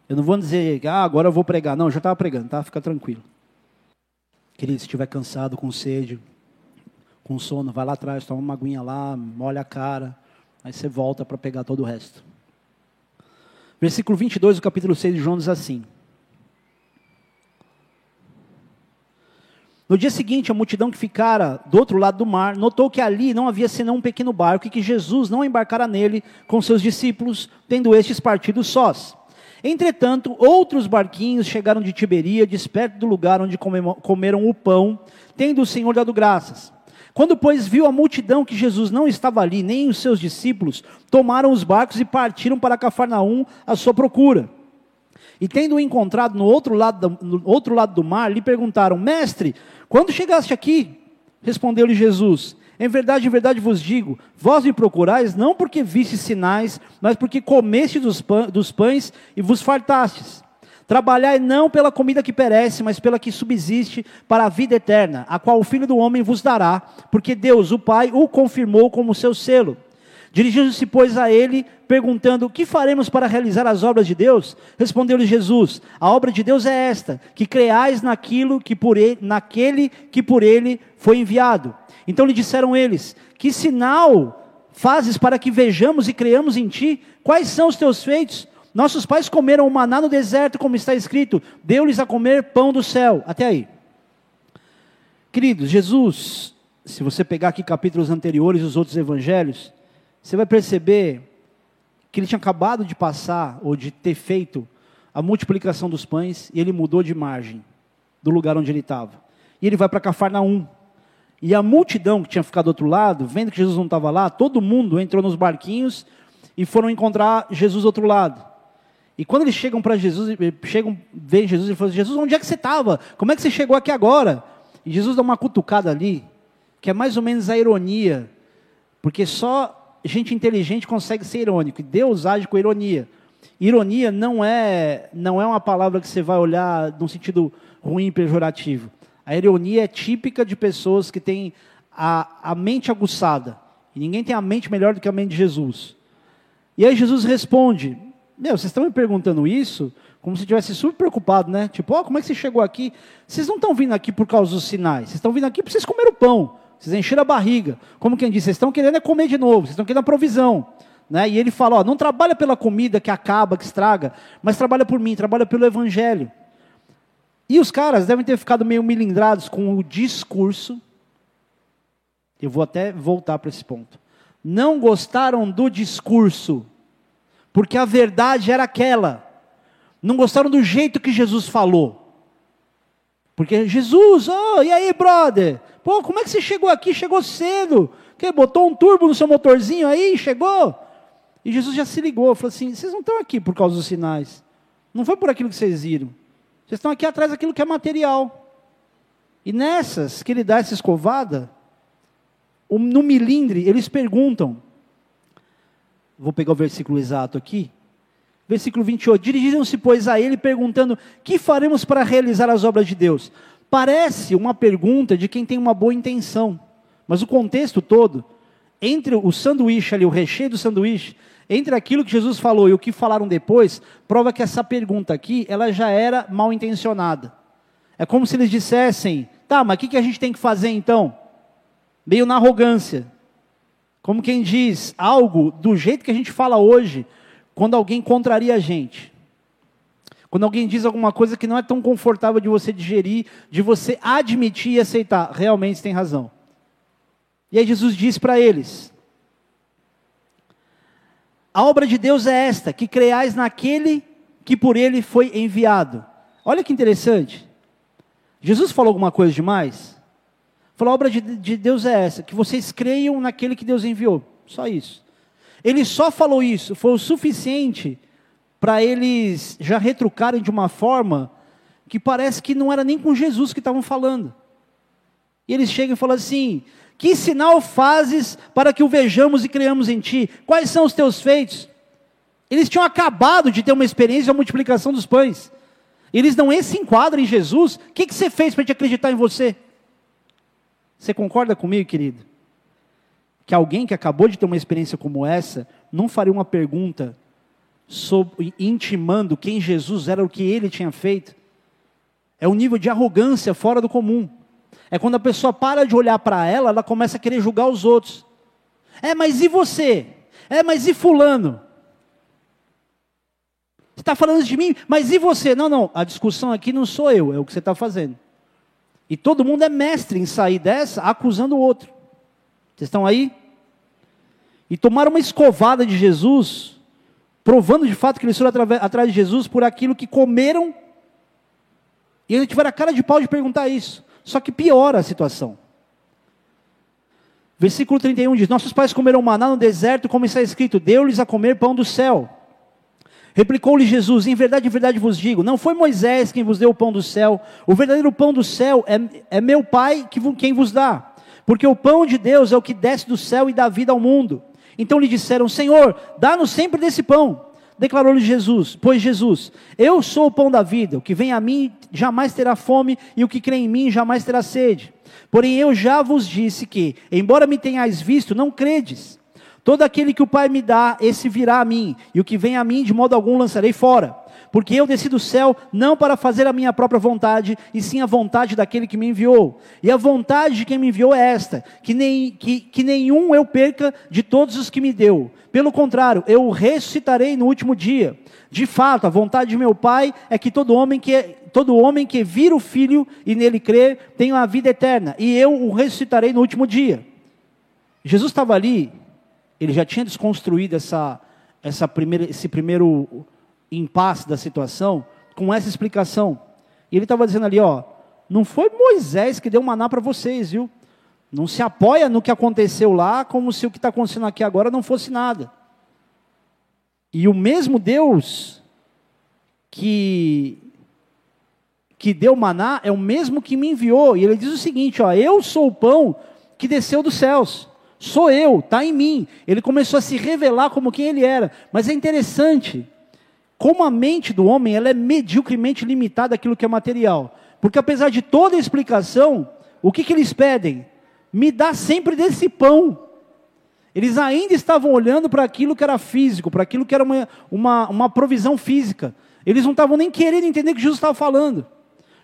Eu não vou dizer, ah, agora eu vou pregar. Não, eu já estava pregando, tá? Fica tranquilo. Querido, se estiver cansado, com sede, com sono, vai lá atrás, toma uma aguinha lá, molha a cara. Aí você volta para pegar todo o resto. Versículo 22 do capítulo 6 de João diz assim. No dia seguinte, a multidão que ficara do outro lado do mar notou que ali não havia senão um pequeno barco e que Jesus não embarcara nele com seus discípulos, tendo estes partido sós. Entretanto, outros barquinhos chegaram de Tiberíades, perto do lugar onde comeram o pão, tendo o Senhor dado graças. Quando, pois, viu a multidão que Jesus não estava ali, nem os seus discípulos, tomaram os barcos e partiram para Cafarnaum à sua procura. E tendo-o encontrado no outro, lado, no outro lado do mar, lhe perguntaram: Mestre, quando chegaste aqui? Respondeu-lhe Jesus: em verdade, em verdade vos digo: vós me procurais não porque viste sinais, mas porque comeste dos, dos pães e vos fartastes. Trabalhai não pela comida que perece, mas pela que subsiste para a vida eterna, a qual o Filho do Homem vos dará, porque Deus, o Pai, o confirmou como seu selo. Dirigindo-se, pois, a ele, perguntando: O que faremos para realizar as obras de Deus? Respondeu-lhe Jesus: A obra de Deus é esta: que creais naquilo que por ele, naquele que por ele foi enviado. Então lhe disseram eles: Que sinal fazes para que vejamos e creamos em ti? Quais são os teus feitos? Nossos pais comeram o maná no deserto, como está escrito: Deu-lhes a comer pão do céu. Até aí. Queridos, Jesus, se você pegar aqui capítulos anteriores dos outros evangelhos, você vai perceber que ele tinha acabado de passar, ou de ter feito, a multiplicação dos pães, e ele mudou de margem do lugar onde ele estava. E ele vai para Cafarnaum. E a multidão que tinha ficado do outro lado, vendo que Jesus não estava lá, todo mundo entrou nos barquinhos e foram encontrar Jesus do outro lado. E quando eles chegam para Jesus, chegam, veem Jesus e falam: Jesus, onde é que você estava? Como é que você chegou aqui agora? E Jesus dá uma cutucada ali, que é mais ou menos a ironia, porque só gente inteligente consegue ser irônico, e Deus age com ironia. Ironia não é, não é uma palavra que você vai olhar num sentido ruim, pejorativo. A ironia é típica de pessoas que têm a, a mente aguçada. E ninguém tem a mente melhor do que a mente de Jesus. E aí Jesus responde: Meu, vocês estão me perguntando isso como se estivesse super preocupado, né? Tipo, oh, como é que você chegou aqui? Vocês não estão vindo aqui por causa dos sinais. Vocês estão vindo aqui para vocês comerem o pão. Vocês encheram a barriga. Como quem diz, vocês estão querendo é comer de novo. Vocês estão querendo a provisão. Né? E ele fala: ó, não trabalha pela comida que acaba, que estraga, mas trabalha por mim, trabalha pelo evangelho. E os caras devem ter ficado meio milindrados com o discurso. Eu vou até voltar para esse ponto. Não gostaram do discurso, porque a verdade era aquela. Não gostaram do jeito que Jesus falou. Porque Jesus, oh, e aí, brother? Pô, como é que você chegou aqui? Chegou cedo. Que botou um turbo no seu motorzinho aí, chegou? E Jesus já se ligou, falou assim: vocês não estão aqui por causa dos sinais. Não foi por aquilo que vocês viram. Vocês estão aqui atrás daquilo que é material. E nessas que ele dá essa escovada, no milindre, eles perguntam. Vou pegar o versículo exato aqui. Versículo 28. Dirigiram-se, pois, a ele, perguntando: Que faremos para realizar as obras de Deus? Parece uma pergunta de quem tem uma boa intenção, mas o contexto todo, entre o sanduíche ali, o recheio do sanduíche, entre aquilo que Jesus falou e o que falaram depois, prova que essa pergunta aqui, ela já era mal intencionada. É como se eles dissessem, tá, mas o que, que a gente tem que fazer então? Meio na arrogância. Como quem diz algo do jeito que a gente fala hoje, quando alguém contraria a gente. Quando alguém diz alguma coisa que não é tão confortável de você digerir, de você admitir e aceitar, realmente tem razão. E aí Jesus diz para eles: a obra de Deus é esta: que creais naquele que por ele foi enviado. Olha que interessante. Jesus falou alguma coisa demais? Falou: a obra de, de Deus é essa: que vocês creiam naquele que Deus enviou. Só isso. Ele só falou isso, foi o suficiente para eles já retrucarem de uma forma que parece que não era nem com Jesus que estavam falando. E eles chegam e falam assim: que sinal fazes para que o vejamos e creamos em ti? Quais são os teus feitos? Eles tinham acabado de ter uma experiência da multiplicação dos pães. Eles não se enquadram em Jesus. O que, que você fez para te acreditar em você? Você concorda comigo, querido? Que alguém que acabou de ter uma experiência como essa não faria uma pergunta sobre, intimando quem Jesus era, o que ele tinha feito? É um nível de arrogância fora do comum. É quando a pessoa para de olhar para ela, ela começa a querer julgar os outros. É, mas e você? É, mas e fulano? Você está falando de mim, mas e você? Não, não, a discussão aqui não sou eu, é o que você está fazendo. E todo mundo é mestre em sair dessa acusando o outro. Vocês estão aí? E tomaram uma escovada de Jesus, provando de fato que eles foram atrás de Jesus por aquilo que comeram. E eles tiveram a cara de pau de perguntar isso. Só que piora a situação. Versículo 31 diz: Nossos pais comeram maná no deserto, como está escrito: Deu-lhes a comer pão do céu. Replicou-lhe Jesus: Em verdade, em verdade vos digo: Não foi Moisés quem vos deu o pão do céu, o verdadeiro pão do céu é, é meu Pai que, quem vos dá. Porque o pão de Deus é o que desce do céu e dá vida ao mundo. Então lhe disseram: Senhor, dá-nos sempre desse pão. Declarou-lhe Jesus, pois Jesus, eu sou o pão da vida, o que vem a mim jamais terá fome, e o que crê em mim jamais terá sede. Porém eu já vos disse que, embora me tenhais visto, não credes. Todo aquele que o Pai me dá, esse virá a mim, e o que vem a mim, de modo algum lançarei fora. Porque eu desci do céu não para fazer a minha própria vontade, e sim a vontade daquele que me enviou. E a vontade de quem me enviou é esta: que, nem, que, que nenhum eu perca de todos os que me deu. Pelo contrário, eu o ressuscitarei no último dia. De fato, a vontade de meu Pai é que todo homem que, todo homem que vira o Filho e nele crê tenha a vida eterna, e eu o ressuscitarei no último dia. Jesus estava ali, ele já tinha desconstruído essa, essa primeira, esse primeiro impasse da situação com essa explicação. E ele estava dizendo ali, ó, não foi Moisés que deu maná para vocês, viu? Não se apoia no que aconteceu lá, como se o que está acontecendo aqui agora não fosse nada. E o mesmo Deus que que deu maná é o mesmo que me enviou. E ele diz o seguinte: ó, eu sou o pão que desceu dos céus. Sou eu, está em mim. Ele começou a se revelar como quem ele era. Mas é interessante como a mente do homem ela é medíocremente limitada àquilo que é material. Porque apesar de toda a explicação, o que, que eles pedem? Me dá sempre desse pão. Eles ainda estavam olhando para aquilo que era físico, para aquilo que era uma, uma, uma provisão física. Eles não estavam nem querendo entender o que Jesus estava falando.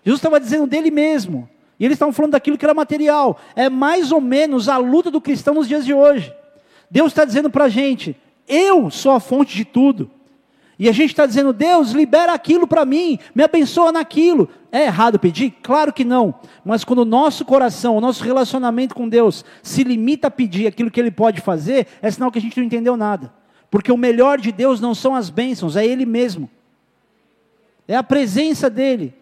Jesus estava dizendo dele mesmo. E eles estavam falando daquilo que era material. É mais ou menos a luta do cristão nos dias de hoje. Deus está dizendo para a gente: eu sou a fonte de tudo. E a gente está dizendo, Deus, libera aquilo para mim, me abençoa naquilo. É errado pedir? Claro que não. Mas quando o nosso coração, o nosso relacionamento com Deus se limita a pedir aquilo que Ele pode fazer, é sinal que a gente não entendeu nada. Porque o melhor de Deus não são as bênçãos, é Ele mesmo. É a presença dEle.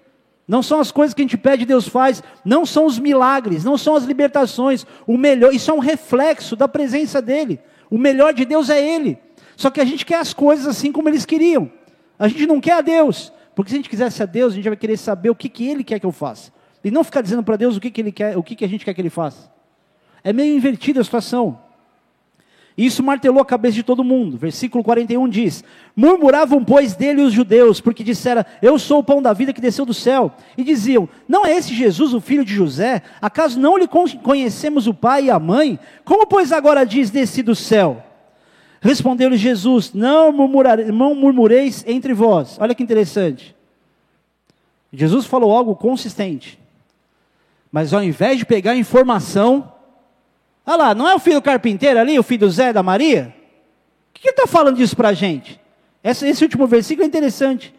Não são as coisas que a gente pede Deus faz, não são os milagres, não são as libertações. O melhor, isso é um reflexo da presença dEle. O melhor de Deus é Ele. Só que a gente quer as coisas assim como eles queriam. A gente não quer a Deus. Porque se a gente quisesse a Deus, a gente vai querer saber o que, que Ele quer que eu faça. E não ficar dizendo para Deus o que, que Ele quer, o que, que a gente quer que Ele faça. É meio invertida a situação. Isso martelou a cabeça de todo mundo. Versículo 41 diz: Murmuravam, pois, dele os judeus, porque dissera: Eu sou o pão da vida que desceu do céu. E diziam: Não é esse Jesus o filho de José? Acaso não lhe conhecemos o pai e a mãe? Como, pois, agora diz: Desci do céu? Respondeu-lhe Jesus: não, não murmureis entre vós. Olha que interessante. Jesus falou algo consistente. Mas ao invés de pegar informação, olha lá, não é o filho do carpinteiro ali, o filho do Zé da Maria? O que ele está falando disso para a gente? Esse, esse último versículo é interessante.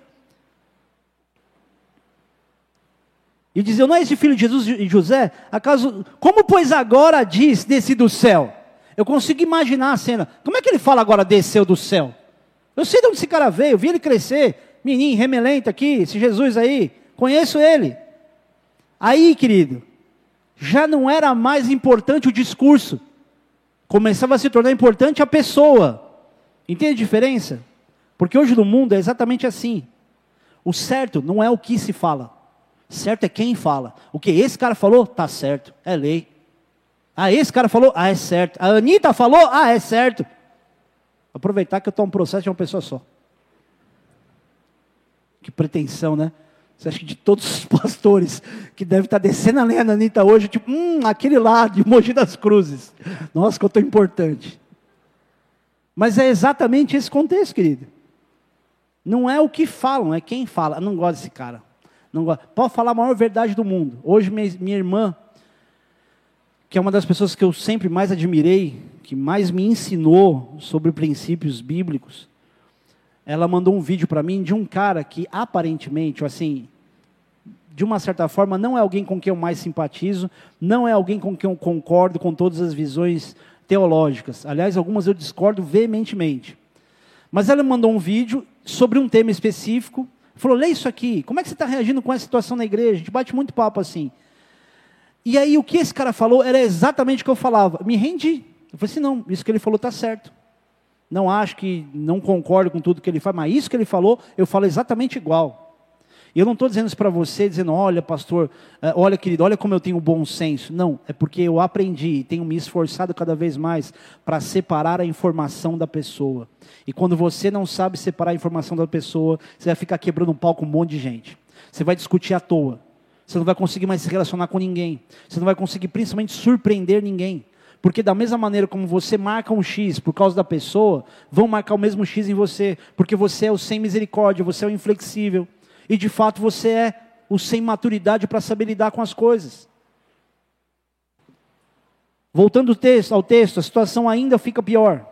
E dizia, não é esse filho de Jesus e José? Acaso, como pois agora diz, desci do céu? Eu consigo imaginar a cena. Como é que ele fala agora desceu do céu? Eu sei de onde esse cara veio, vi ele crescer. Menino, remelento aqui, esse Jesus aí. Conheço ele. Aí, querido, já não era mais importante o discurso. Começava a se tornar importante a pessoa. Entende a diferença? Porque hoje no mundo é exatamente assim. O certo não é o que se fala. Certo é quem fala. O que esse cara falou, está certo, é lei. Ah, esse cara falou, ah, é certo. A Anitta falou, ah, é certo. Aproveitar que eu estou um processo de uma pessoa só. Que pretensão, né? Você acha que de todos os pastores que devem estar descendo a lenha da Anitta hoje, tipo, hum, aquele lá de Mogi das Cruzes. Nossa, eu estou importante. Mas é exatamente esse contexto, querido. Não é o que falam, é quem fala. Eu não gosto desse cara. Não gosto. Pode falar a maior verdade do mundo. Hoje minha, minha irmã que é uma das pessoas que eu sempre mais admirei, que mais me ensinou sobre princípios bíblicos, ela mandou um vídeo para mim de um cara que aparentemente, assim, de uma certa forma, não é alguém com quem eu mais simpatizo, não é alguém com quem eu concordo com todas as visões teológicas. Aliás, algumas eu discordo veementemente. Mas ela mandou um vídeo sobre um tema específico, falou: lê isso aqui, como é que você está reagindo com essa situação na igreja? A gente bate muito papo assim. E aí o que esse cara falou era exatamente o que eu falava. Me rendi. Eu falei assim, não, isso que ele falou está certo. Não acho que, não concordo com tudo que ele faz, mas isso que ele falou, eu falo exatamente igual. E eu não estou dizendo isso para você, dizendo, olha, pastor, eh, olha, querido, olha como eu tenho bom senso. Não, é porque eu aprendi e tenho me esforçado cada vez mais para separar a informação da pessoa. E quando você não sabe separar a informação da pessoa, você vai ficar quebrando um pau com um monte de gente. Você vai discutir à toa. Você não vai conseguir mais se relacionar com ninguém. Você não vai conseguir, principalmente, surpreender ninguém. Porque da mesma maneira como você marca um X por causa da pessoa, vão marcar o mesmo X em você, porque você é o sem misericórdia, você é o inflexível. E de fato você é o sem maturidade para saber lidar com as coisas. Voltando ao texto, ao texto, a situação ainda fica pior.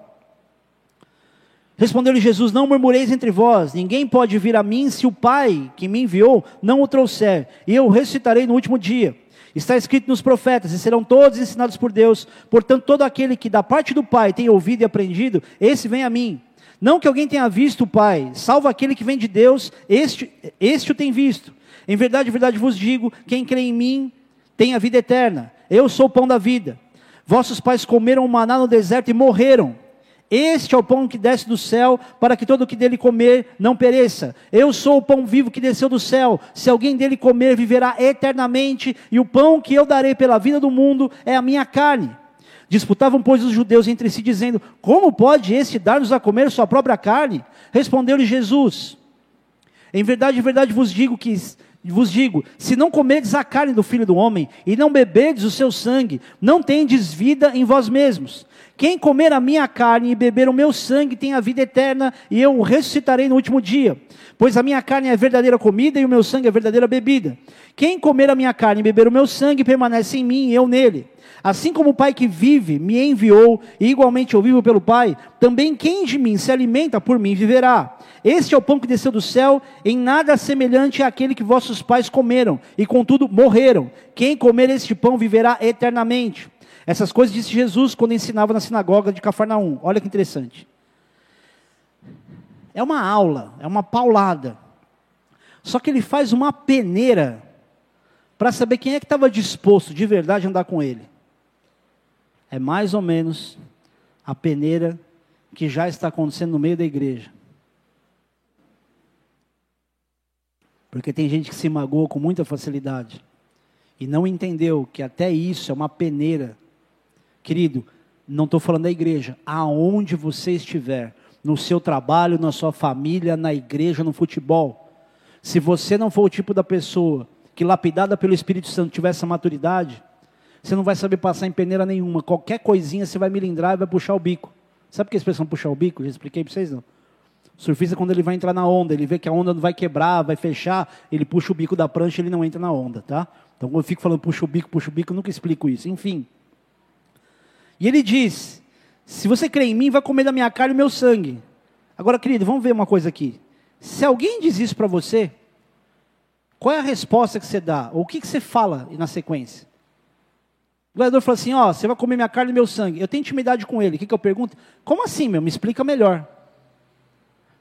Respondeu-lhe Jesus: Não murmureis entre vós, ninguém pode vir a mim se o Pai que me enviou não o trouxer, e eu ressuscitarei no último dia. Está escrito nos profetas, e serão todos ensinados por Deus. Portanto, todo aquele que da parte do Pai tem ouvido e aprendido, esse vem a mim. Não que alguém tenha visto o Pai, salvo aquele que vem de Deus, este, este o tem visto. Em verdade, em verdade vos digo: quem crê em mim tem a vida eterna. Eu sou o pão da vida. Vossos pais comeram maná no deserto e morreram. Este é o pão que desce do céu, para que todo o que dele comer não pereça. Eu sou o pão vivo que desceu do céu. Se alguém dele comer, viverá eternamente, e o pão que eu darei pela vida do mundo é a minha carne. Disputavam, pois, os judeus entre si, dizendo: Como pode este dar-nos a comer sua própria carne? Respondeu-lhe Jesus: Em verdade, em verdade vos digo que vos digo: se não comerdes a carne do filho do homem e não beberdes o seu sangue, não tendes vida em vós mesmos. Quem comer a minha carne e beber o meu sangue tem a vida eterna, e eu o ressuscitarei no último dia. Pois a minha carne é verdadeira comida e o meu sangue é verdadeira bebida. Quem comer a minha carne e beber o meu sangue permanece em mim e eu nele. Assim como o Pai que vive me enviou, e igualmente eu vivo pelo Pai, também quem de mim se alimenta por mim viverá. Este é o pão que desceu do céu, em nada semelhante àquele que vossos pais comeram, e contudo morreram. Quem comer este pão viverá eternamente. Essas coisas disse Jesus quando ensinava na sinagoga de Cafarnaum. Olha que interessante. É uma aula, é uma paulada. Só que ele faz uma peneira para saber quem é que estava disposto de verdade a andar com ele é mais ou menos a peneira que já está acontecendo no meio da igreja. Porque tem gente que se magoou com muita facilidade e não entendeu que até isso é uma peneira. Querido, não estou falando da igreja, aonde você estiver, no seu trabalho, na sua família, na igreja, no futebol. Se você não for o tipo da pessoa que, lapidada pelo Espírito Santo, tiver essa maturidade, você não vai saber passar em peneira nenhuma. Qualquer coisinha você vai milindrar e vai puxar o bico. Sabe que a expressão puxar o bico? Já expliquei para vocês não. O surfista, quando ele vai entrar na onda, ele vê que a onda não vai quebrar, vai fechar, ele puxa o bico da prancha ele não entra na onda, tá? Então eu fico falando puxa o bico, puxa o bico, eu nunca explico isso. Enfim. E ele diz: se você crê em mim, vai comer da minha carne e meu sangue. Agora, querido, vamos ver uma coisa aqui. Se alguém diz isso para você, qual é a resposta que você dá? Ou o que, que você fala na sequência? O gladiador fala assim: Ó, você vai comer minha carne e meu sangue. Eu tenho intimidade com ele. O que, que eu pergunto? Como assim, meu? Me explica melhor.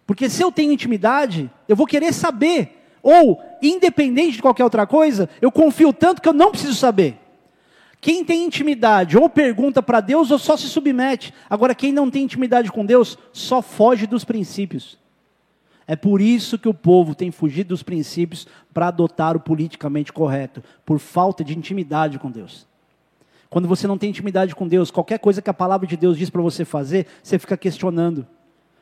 Porque se eu tenho intimidade, eu vou querer saber. Ou, independente de qualquer outra coisa, eu confio tanto que eu não preciso saber. Quem tem intimidade ou pergunta para Deus ou só se submete. Agora, quem não tem intimidade com Deus só foge dos princípios. É por isso que o povo tem fugido dos princípios para adotar o politicamente correto, por falta de intimidade com Deus. Quando você não tem intimidade com Deus, qualquer coisa que a palavra de Deus diz para você fazer, você fica questionando.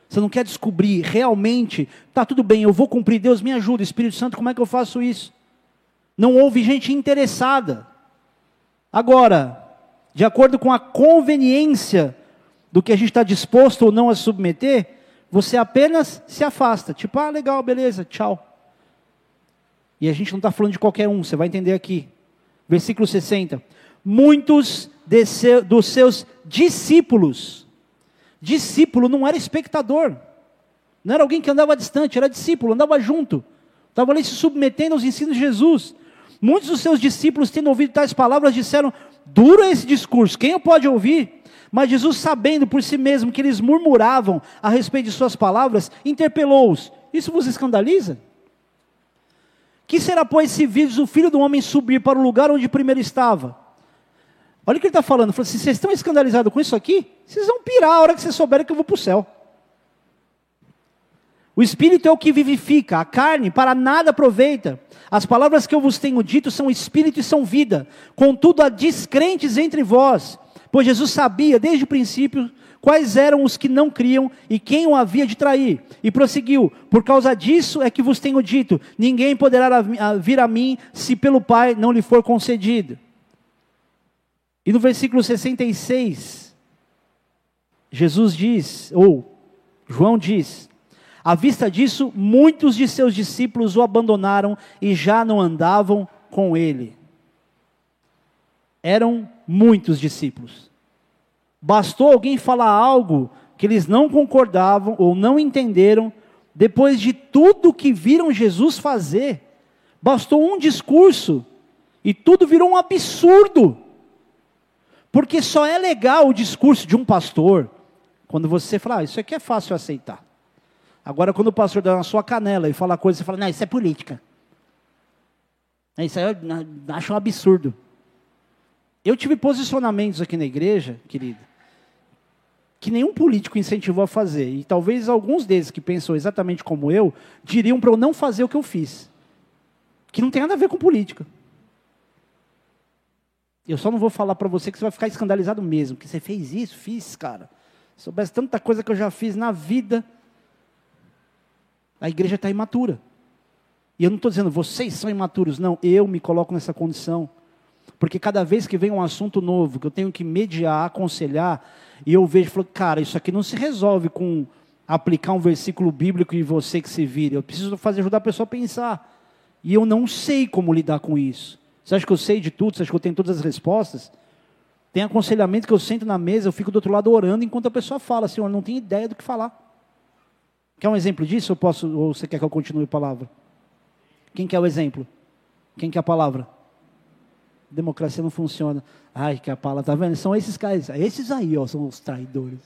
Você não quer descobrir realmente, tá tudo bem, eu vou cumprir, Deus me ajuda, Espírito Santo, como é que eu faço isso? Não houve gente interessada. Agora, de acordo com a conveniência do que a gente está disposto ou não a submeter, você apenas se afasta. Tipo, ah, legal, beleza, tchau. E a gente não está falando de qualquer um, você vai entender aqui. Versículo 60 muitos seu, dos seus discípulos. Discípulo não era espectador, não era alguém que andava distante, era discípulo, andava junto, estava ali se submetendo aos ensinos de Jesus. Muitos dos seus discípulos, tendo ouvido tais palavras, disseram: Duro é esse discurso, quem o pode ouvir? Mas Jesus, sabendo por si mesmo que eles murmuravam a respeito de suas palavras, interpelou-os: Isso vos escandaliza? Que será, pois, se virdes o filho do homem subir para o lugar onde primeiro estava? Olha o que ele está falando. Falou assim: vocês estão escandalizados com isso aqui? Vocês vão pirar a hora que vocês souberem que eu vou para o céu. O espírito é o que vivifica, a carne para nada aproveita. As palavras que eu vos tenho dito são espírito e são vida. Contudo, há descrentes entre vós, pois Jesus sabia desde o princípio quais eram os que não criam e quem o havia de trair. E prosseguiu: Por causa disso é que vos tenho dito: ninguém poderá vir a mim se pelo Pai não lhe for concedido. E no versículo 66, Jesus diz, ou João diz: à vista disso, muitos de seus discípulos o abandonaram e já não andavam com ele. Eram muitos discípulos. Bastou alguém falar algo que eles não concordavam ou não entenderam, depois de tudo que viram Jesus fazer. Bastou um discurso e tudo virou um absurdo. Porque só é legal o discurso de um pastor, Quando você fala, ah, isso aqui é fácil aceitar. Agora, quando o pastor dá na sua canela e fala coisa, você fala, não, isso é política. Isso aí eu acho um absurdo. Eu tive posicionamentos aqui na igreja, querido, que nenhum político incentivou a fazer. E talvez alguns deles que pensam exatamente como eu, diriam para eu não fazer o que eu fiz. Que não tem nada a ver com política. Eu só não vou falar para você que você vai ficar escandalizado mesmo. Que você fez isso, fiz, cara. Se soubesse tanta coisa que eu já fiz na vida, a igreja está imatura. E eu não estou dizendo vocês são imaturos, não. Eu me coloco nessa condição. Porque cada vez que vem um assunto novo, que eu tenho que mediar, aconselhar, e eu vejo, falo, cara, isso aqui não se resolve com aplicar um versículo bíblico e você que se vira. Eu preciso fazer ajudar a pessoa a pensar. E eu não sei como lidar com isso. Você acha que eu sei de tudo? Você acha que eu tenho todas as respostas? Tem aconselhamento que eu sento na mesa, eu fico do outro lado orando enquanto a pessoa fala, assim, eu não tenho ideia do que falar. Quer um exemplo disso? Eu posso, ou você quer que eu continue a palavra? Quem quer o exemplo? Quem quer a palavra? Democracia não funciona. Ai, que a palavra, tá vendo? São esses caras, esses aí, ó, são os traidores.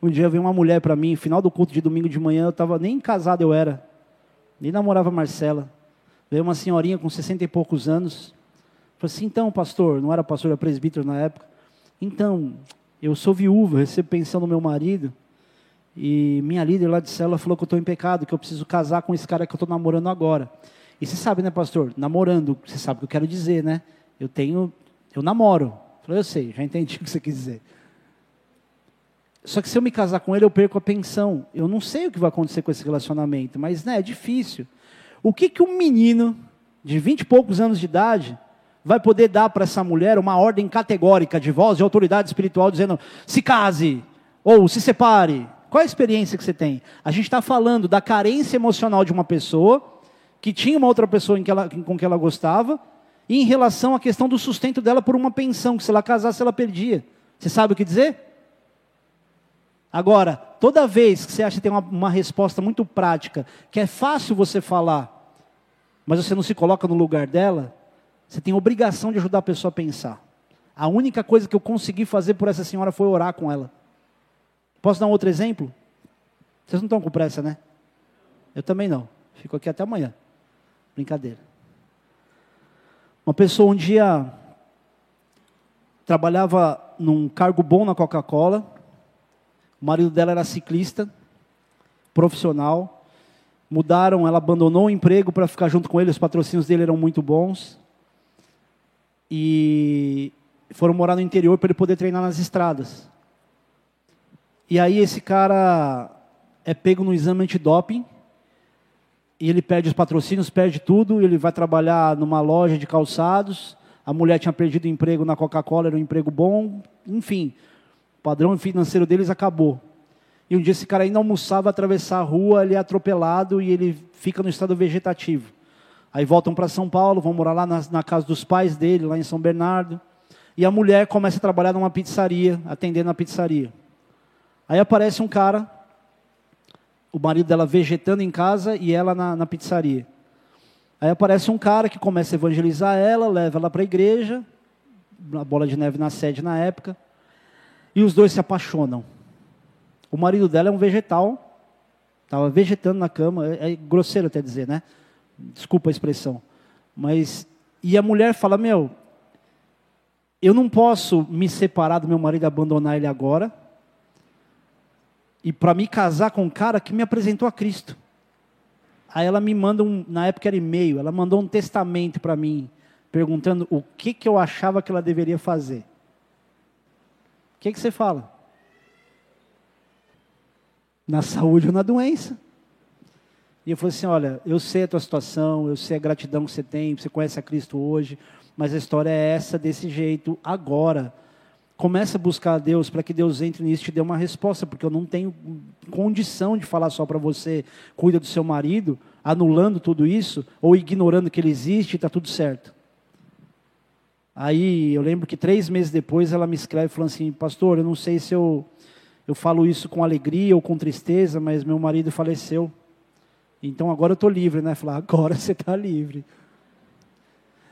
Um dia veio uma mulher para mim, final do culto de domingo de manhã, eu estava nem casado eu era, nem namorava Marcela. Veio uma senhorinha com 60 e poucos anos. Falei assim, então, pastor, não era pastor, era presbítero na época. Então, eu sou viúva, recebo pensão do meu marido. E minha líder lá de célula falou que eu estou em pecado, que eu preciso casar com esse cara que eu estou namorando agora. E você sabe, né, pastor? Namorando, você sabe o que eu quero dizer, né? Eu tenho, eu namoro. Eu eu sei, já entendi o que você quis dizer. Só que se eu me casar com ele, eu perco a pensão. Eu não sei o que vai acontecer com esse relacionamento, mas né, é difícil. O que, que um menino de vinte e poucos anos de idade vai poder dar para essa mulher uma ordem categórica de voz, de autoridade espiritual, dizendo se case ou se separe? Qual a experiência que você tem? A gente está falando da carência emocional de uma pessoa que tinha uma outra pessoa que ela, com que ela gostava, e em relação à questão do sustento dela por uma pensão, que se ela casasse ela perdia. Você sabe o que dizer? Agora, toda vez que você acha que tem uma, uma resposta muito prática, que é fácil você falar, mas você não se coloca no lugar dela, você tem obrigação de ajudar a pessoa a pensar. A única coisa que eu consegui fazer por essa senhora foi orar com ela. Posso dar um outro exemplo? Vocês não estão com pressa, né? Eu também não. Fico aqui até amanhã. Brincadeira. Uma pessoa um dia trabalhava num cargo bom na Coca-Cola. O marido dela era ciclista, profissional mudaram, ela abandonou o emprego para ficar junto com ele, os patrocínios dele eram muito bons. E foram morar no interior para ele poder treinar nas estradas. E aí esse cara é pego no exame antidoping, e ele perde os patrocínios, perde tudo, ele vai trabalhar numa loja de calçados, a mulher tinha perdido o emprego na Coca-Cola, era um emprego bom, enfim, o padrão financeiro deles acabou. E um dia esse cara ainda almoçava, atravessar a rua, ele é atropelado e ele fica no estado vegetativo. Aí voltam para São Paulo, vão morar lá na, na, casa dos pais dele, lá em São Bernardo. E a mulher começa a trabalhar numa pizzaria, atendendo a pizzaria. Aí aparece um cara, o marido dela vegetando em casa e ela na, na pizzaria. Aí aparece um cara que começa a evangelizar ela, leva ela para a igreja, a bola de neve na sede na época, e os dois se apaixonam. O marido dela é um vegetal, estava vegetando na cama, é, é grosseiro até dizer, né? Desculpa a expressão. Mas, e a mulher fala: Meu, eu não posso me separar do meu marido e abandonar ele agora, e para me casar com um cara que me apresentou a Cristo. Aí ela me manda um, na época era e-mail, ela mandou um testamento para mim, perguntando o que, que eu achava que ela deveria fazer. O que, que você fala? na saúde ou na doença. E eu falei assim: olha, eu sei a tua situação, eu sei a gratidão que você tem, você conhece a Cristo hoje, mas a história é essa, desse jeito, agora. Comece a buscar a Deus para que Deus entre nisso e te dê uma resposta, porque eu não tenho condição de falar só para você, cuida do seu marido, anulando tudo isso, ou ignorando que ele existe e está tudo certo. Aí eu lembro que três meses depois ela me escreve falando assim, pastor, eu não sei se eu eu falo isso com alegria ou com tristeza, mas meu marido faleceu. Então agora eu estou livre, né? Falar, agora você está livre.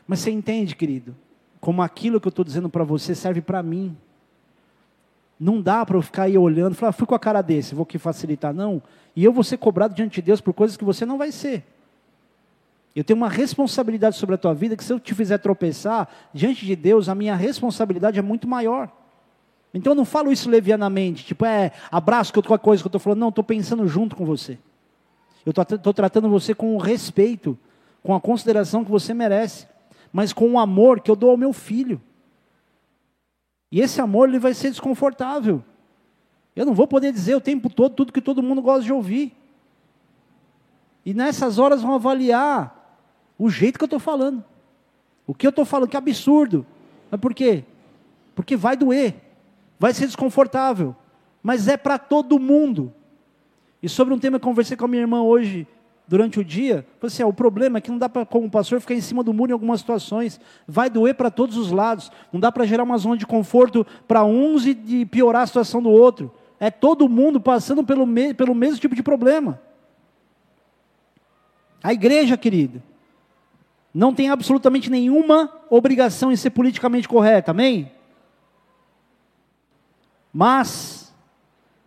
Mas você entende, querido, como aquilo que eu estou dizendo para você serve para mim. Não dá para eu ficar aí olhando, falar, ah, fui com a cara desse, vou que facilitar, não. E eu vou ser cobrado diante de Deus por coisas que você não vai ser. Eu tenho uma responsabilidade sobre a tua vida que se eu te fizer tropeçar, diante de Deus, a minha responsabilidade é muito maior. Então eu não falo isso levianamente, tipo, é, abraço a coisa que eu estou falando, não, estou pensando junto com você. Eu estou tratando você com o respeito, com a consideração que você merece, mas com o amor que eu dou ao meu filho. E esse amor ele vai ser desconfortável. Eu não vou poder dizer o tempo todo tudo que todo mundo gosta de ouvir. E nessas horas vão avaliar o jeito que eu estou falando. O que eu estou falando, que absurdo. Mas por quê? Porque vai doer, vai ser desconfortável, mas é para todo mundo. E sobre um tema que eu conversei com a minha irmã hoje, durante o dia, assim, ah, o problema é que não dá para, como pastor, ficar em cima do muro em algumas situações. Vai doer para todos os lados. Não dá para gerar uma zona de conforto para uns e piorar a situação do outro. É todo mundo passando pelo, me, pelo mesmo tipo de problema. A igreja, querida, não tem absolutamente nenhuma obrigação em ser politicamente correta, amém? Mas,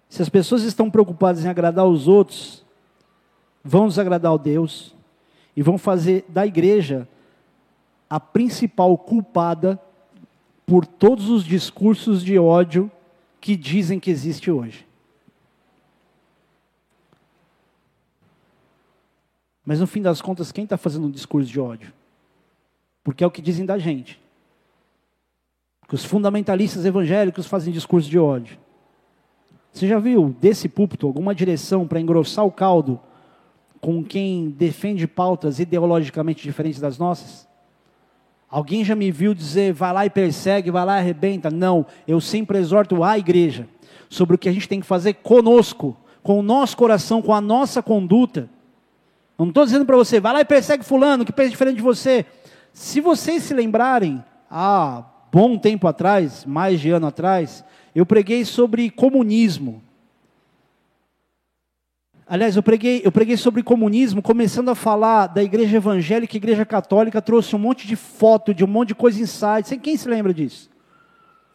se as pessoas estão preocupadas em agradar os outros, vão desagradar o Deus e vão fazer da igreja a principal culpada por todos os discursos de ódio que dizem que existe hoje. Mas no fim das contas, quem está fazendo um discurso de ódio? Porque é o que dizem da gente. Que os fundamentalistas evangélicos fazem discurso de ódio. Você já viu desse púlpito alguma direção para engrossar o caldo com quem defende pautas ideologicamente diferentes das nossas? Alguém já me viu dizer, vai lá e persegue, vai lá e arrebenta? Não, eu sempre exorto a igreja sobre o que a gente tem que fazer conosco, com o nosso coração, com a nossa conduta. Não estou dizendo para você, vai lá e persegue fulano, que pensa diferente de você. Se vocês se lembrarem, há bom tempo atrás, mais de ano atrás, eu preguei sobre comunismo. Aliás, eu preguei, eu preguei sobre comunismo, começando a falar da igreja evangélica igreja católica, trouxe um monte de foto, de um monte de coisa em site. Quem se lembra disso?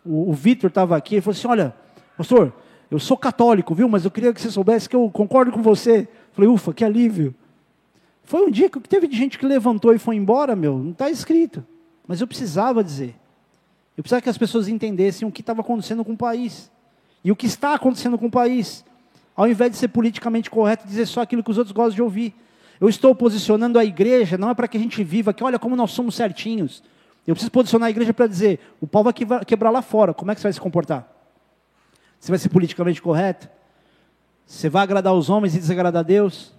O, o Vitor estava aqui e falou assim: Olha, pastor, eu sou católico, viu? Mas eu queria que você soubesse que eu concordo com você. falei, ufa, que alívio. Foi um dia que teve gente que levantou e foi embora, meu, não está escrito. Mas eu precisava dizer. Eu precisava que as pessoas entendessem o que estava acontecendo com o país. E o que está acontecendo com o país ao invés de ser politicamente correto dizer só aquilo que os outros gostam de ouvir. Eu estou posicionando a igreja, não é para que a gente viva que olha como nós somos certinhos. Eu preciso posicionar a igreja para dizer, o pau vai quebrar lá fora, como é que você vai se comportar? Você vai ser politicamente correto? Você vai agradar os homens e desagradar a Deus?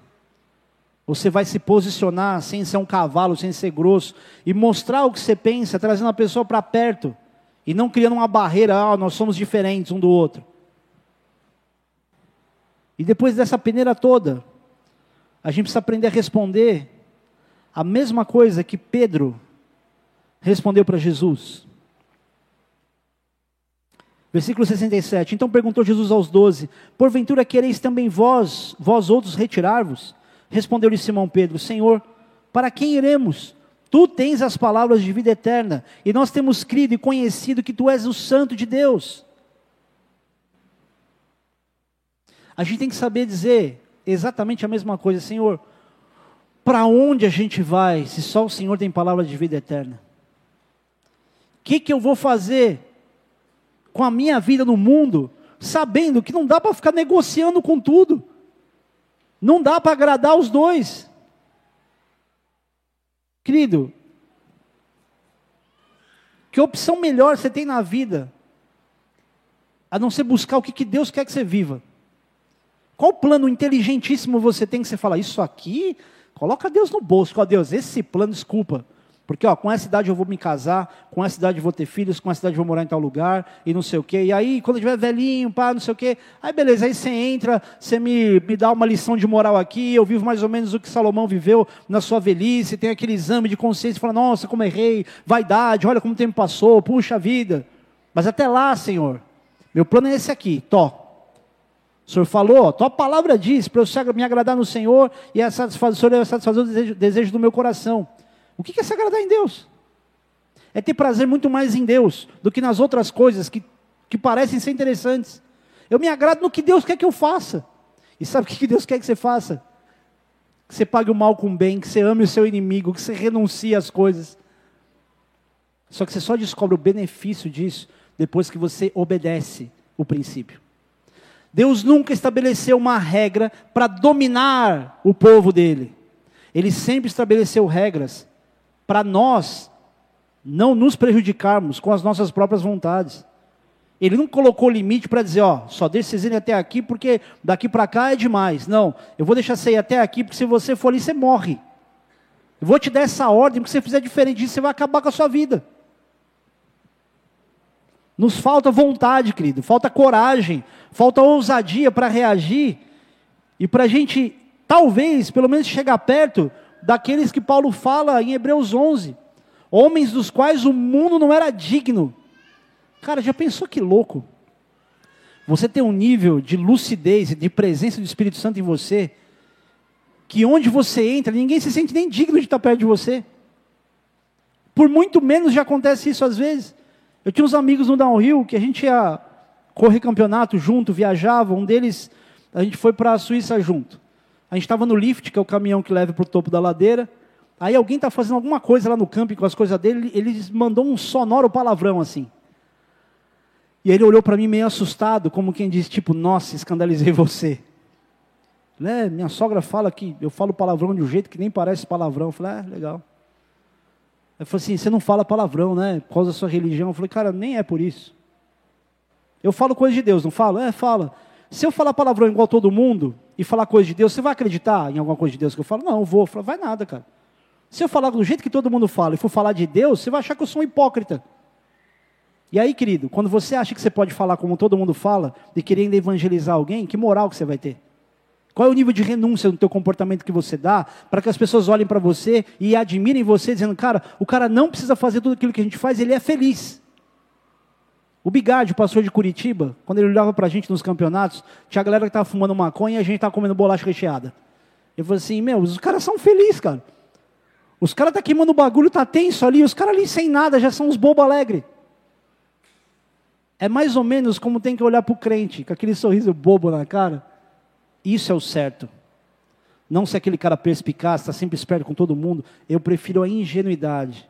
Você vai se posicionar sem ser um cavalo, sem ser grosso, e mostrar o que você pensa, trazendo a pessoa para perto, e não criando uma barreira, ah, nós somos diferentes um do outro. E depois dessa peneira toda, a gente precisa aprender a responder a mesma coisa que Pedro respondeu para Jesus. Versículo 67. Então perguntou Jesus aos doze: Porventura quereis também vós, vós outros, retirar-vos? Respondeu-lhe Simão Pedro: Senhor, para quem iremos? Tu tens as palavras de vida eterna, e nós temos crido e conhecido que tu és o Santo de Deus. A gente tem que saber dizer exatamente a mesma coisa, Senhor. Para onde a gente vai se só o Senhor tem palavra de vida eterna? O que, que eu vou fazer com a minha vida no mundo, sabendo que não dá para ficar negociando com tudo? Não dá para agradar os dois. Querido, que opção melhor você tem na vida, a não ser buscar o que, que Deus quer que você viva? Qual plano inteligentíssimo você tem que você fala, isso aqui, coloca Deus no bolso, ó Deus, esse plano, desculpa. Porque ó, com essa idade eu vou me casar, com essa idade eu vou ter filhos, com essa idade eu vou morar em tal lugar, e não sei o quê. E aí, quando eu estiver velhinho, pá, não sei o quê. Aí beleza, aí você entra, você me, me dá uma lição de moral aqui, eu vivo mais ou menos o que Salomão viveu na sua velhice, tem aquele exame de consciência, fala, nossa, como errei, vaidade, olha como o tempo passou, puxa vida. Mas até lá, Senhor, meu plano é esse aqui, tó. O Senhor falou, tua palavra diz para eu me agradar no Senhor e a satisfazer, é satisfazer o desejo, desejo do meu coração. O que é se agradar em Deus? É ter prazer muito mais em Deus do que nas outras coisas que que parecem ser interessantes. Eu me agrado no que Deus quer que eu faça. E sabe o que Deus quer que você faça? Que você pague o mal com o bem, que você ame o seu inimigo, que você renuncie às coisas. Só que você só descobre o benefício disso depois que você obedece o princípio. Deus nunca estabeleceu uma regra para dominar o povo dele. Ele sempre estabeleceu regras para nós não nos prejudicarmos com as nossas próprias vontades. Ele não colocou limite para dizer, ó, só deixa vocês irem até aqui porque daqui para cá é demais. Não, eu vou deixar você ir até aqui porque se você for ali você morre. Eu vou te dar essa ordem porque se você fizer diferente disso você vai acabar com a sua vida. Nos falta vontade, querido, falta coragem, falta ousadia para reagir e para a gente, talvez, pelo menos chegar perto daqueles que Paulo fala em Hebreus 11, homens dos quais o mundo não era digno. Cara, já pensou que louco? Você tem um nível de lucidez e de presença do Espírito Santo em você, que onde você entra, ninguém se sente nem digno de estar perto de você. Por muito menos já acontece isso às vezes. Eu tinha uns amigos no downhill que a gente ia correr campeonato junto, viajava. Um deles, a gente foi para a Suíça junto. A gente estava no lift, que é o caminhão que leva para o topo da ladeira. Aí alguém está fazendo alguma coisa lá no camping com as coisas dele, ele mandou um sonoro palavrão assim. E ele olhou para mim meio assustado, como quem diz, tipo, nossa, escandalizei você. Né? Minha sogra fala que eu falo palavrão de um jeito que nem parece palavrão. Eu falei, ah, legal. Ele falou assim: você não fala palavrão, né? Por causa da sua religião. Eu falei, cara, nem é por isso. Eu falo coisa de Deus, não falo? É, fala. Se eu falar palavrão igual todo mundo e falar coisa de Deus, você vai acreditar em alguma coisa de Deus que eu falo? Não, eu vou. Eu falo, vai nada, cara. Se eu falar do jeito que todo mundo fala e for falar de Deus, você vai achar que eu sou um hipócrita. E aí, querido, quando você acha que você pode falar como todo mundo fala, e querendo evangelizar alguém, que moral que você vai ter? Qual é o nível de renúncia no teu comportamento que você dá para que as pessoas olhem para você e admirem você, dizendo, cara, o cara não precisa fazer tudo aquilo que a gente faz, ele é feliz. O Bigard, o pastor de Curitiba, quando ele olhava para a gente nos campeonatos, tinha a galera que estava fumando maconha e a gente estava comendo bolacha recheada. Ele falou assim, meu, os caras são felizes, cara. Os caras estão tá queimando o bagulho, tá tenso ali, os caras ali sem nada já são uns bobo alegre. É mais ou menos como tem que olhar para o crente, com aquele sorriso bobo na cara. Isso é o certo. Não ser aquele cara perspicaz, está sempre esperto com todo mundo. Eu prefiro a ingenuidade,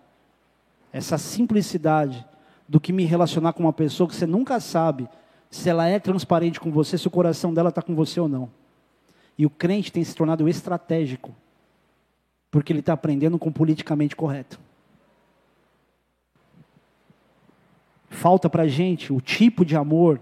essa simplicidade, do que me relacionar com uma pessoa que você nunca sabe se ela é transparente com você, se o coração dela está com você ou não. E o crente tem se tornado estratégico, porque ele está aprendendo com o politicamente correto. Falta para a gente o tipo de amor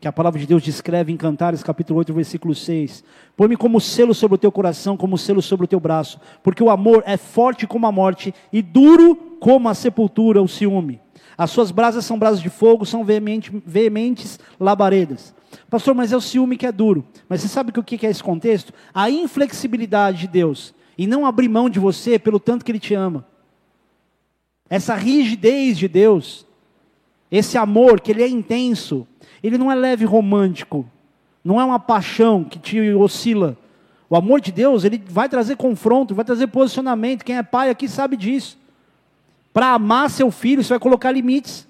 que a palavra de Deus descreve em Cantares, capítulo 8, versículo 6. Põe-me como selo sobre o teu coração, como selo sobre o teu braço, porque o amor é forte como a morte e duro como a sepultura, o ciúme. As suas brasas são brasas de fogo, são veemente, veementes labaredas. Pastor, mas é o ciúme que é duro. Mas você sabe o que é esse contexto? A inflexibilidade de Deus e não abrir mão de você pelo tanto que Ele te ama. Essa rigidez de Deus, esse amor que Ele é intenso, ele não é leve romântico, não é uma paixão que te oscila. O amor de Deus, ele vai trazer confronto, vai trazer posicionamento. Quem é pai aqui sabe disso. Para amar seu filho, você vai colocar limites.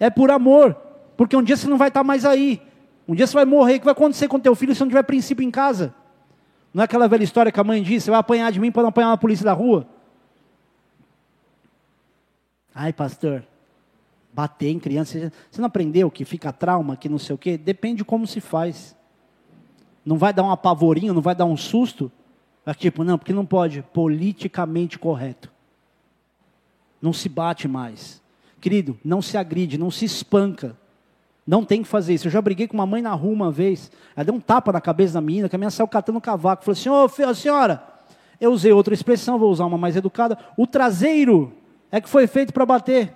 É por amor, porque um dia você não vai estar mais aí. Um dia você vai morrer. O que vai acontecer com teu filho se não tiver princípio em casa? Não é aquela velha história que a mãe disse: você vai apanhar de mim para não apanhar uma polícia da rua? Ai, pastor, bater em criança. Você não aprendeu que fica trauma, que não sei o quê? Depende de como se faz. Não vai dar um apavorinho, não vai dar um susto. É tipo, não, porque não pode. Politicamente correto. Não se bate mais. Querido, não se agride, não se espanca. Não tem que fazer isso. Eu já briguei com uma mãe na rua uma vez. Ela deu um tapa na cabeça da menina, que a menina saiu catando cavaco. Falou assim: Ô, oh, senhora, eu usei outra expressão, vou usar uma mais educada. O traseiro é que foi feito para bater.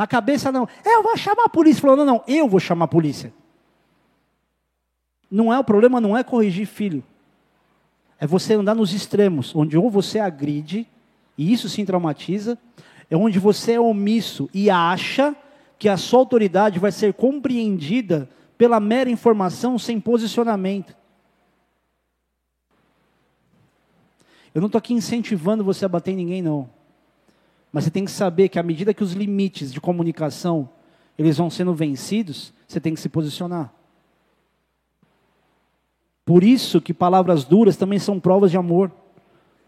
Na cabeça não. É, eu vou chamar a polícia. Falou, não, não, eu vou chamar a polícia. Não é o problema, não é corrigir filho. É você andar nos extremos, onde ou você agride, e isso sim traumatiza, é onde você é omisso e acha que a sua autoridade vai ser compreendida pela mera informação sem posicionamento. Eu não estou aqui incentivando você a bater em ninguém, não. Mas você tem que saber que à medida que os limites de comunicação eles vão sendo vencidos, você tem que se posicionar. Por isso que palavras duras também são provas de amor.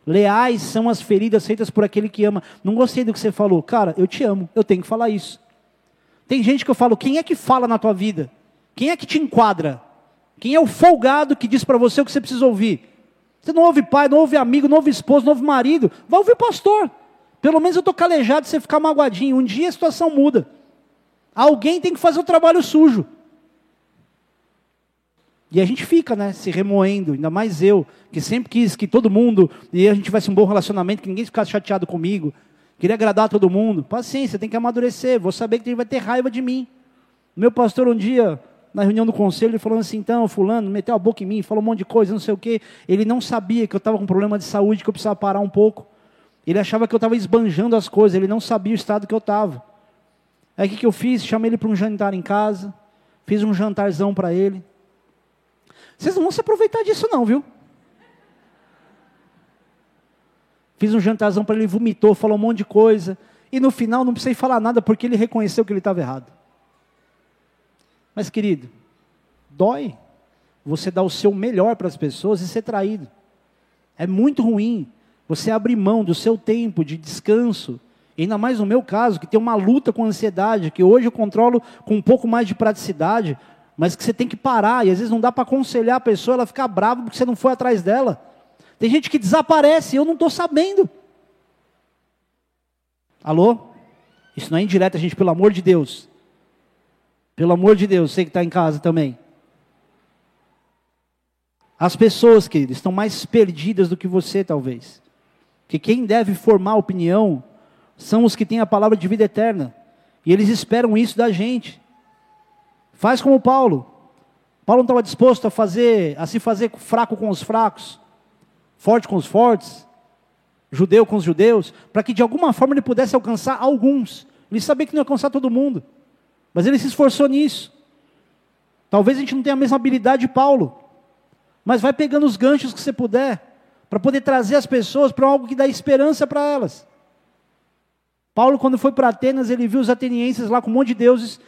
Leais são as feridas feitas por aquele que ama. Não gostei do que você falou. Cara, eu te amo, eu tenho que falar isso. Tem gente que eu falo, quem é que fala na tua vida? Quem é que te enquadra? Quem é o folgado que diz para você o que você precisa ouvir? Você não ouve pai, não ouve amigo, não ouve esposo, não ouve marido. Vai ouvir pastor. Pelo menos eu estou calejado de você ficar magoadinho. Um dia a situação muda. Alguém tem que fazer o trabalho sujo. E a gente fica, né, se remoendo, ainda mais eu, que sempre quis que todo mundo, e a gente tivesse um bom relacionamento, que ninguém ficasse chateado comigo, queria agradar todo mundo. Paciência, tem que amadurecer, vou saber que ele vai ter raiva de mim. Meu pastor um dia, na reunião do conselho, ele falou assim, então, fulano, meteu a boca em mim, falou um monte de coisa, não sei o quê. Ele não sabia que eu estava com problema de saúde, que eu precisava parar um pouco. Ele achava que eu estava esbanjando as coisas, ele não sabia o estado que eu estava. Aí o que, que eu fiz? Chamei ele para um jantar em casa, fiz um jantarzão para ele. Vocês não vão se aproveitar disso, não, viu? Fiz um jantarzão para ele, vomitou, falou um monte de coisa. E no final não precisei falar nada porque ele reconheceu que ele estava errado. Mas, querido, dói você dar o seu melhor para as pessoas e ser traído. É muito ruim você abrir mão do seu tempo de descanso. Ainda mais no meu caso, que tem uma luta com ansiedade, que hoje eu controlo com um pouco mais de praticidade, mas que você tem que parar, e às vezes não dá para aconselhar a pessoa, ela ficar brava porque você não foi atrás dela. Tem gente que desaparece eu não estou sabendo. Alô? Isso não é indireta, gente, pelo amor de Deus. Pelo amor de Deus, você que está em casa também. As pessoas, queridos, estão mais perdidas do que você, talvez. Que quem deve formar opinião são os que têm a palavra de vida eterna. E eles esperam isso da gente. Faz como Paulo. Paulo não estava disposto a fazer, a se fazer fraco com os fracos, forte com os fortes, judeu com os judeus, para que de alguma forma ele pudesse alcançar alguns. Ele sabia que não ia alcançar todo mundo, mas ele se esforçou nisso. Talvez a gente não tenha a mesma habilidade de Paulo, mas vai pegando os ganchos que você puder, para poder trazer as pessoas para algo que dá esperança para elas. Paulo, quando foi para Atenas, ele viu os atenienses lá com um monte de deuses,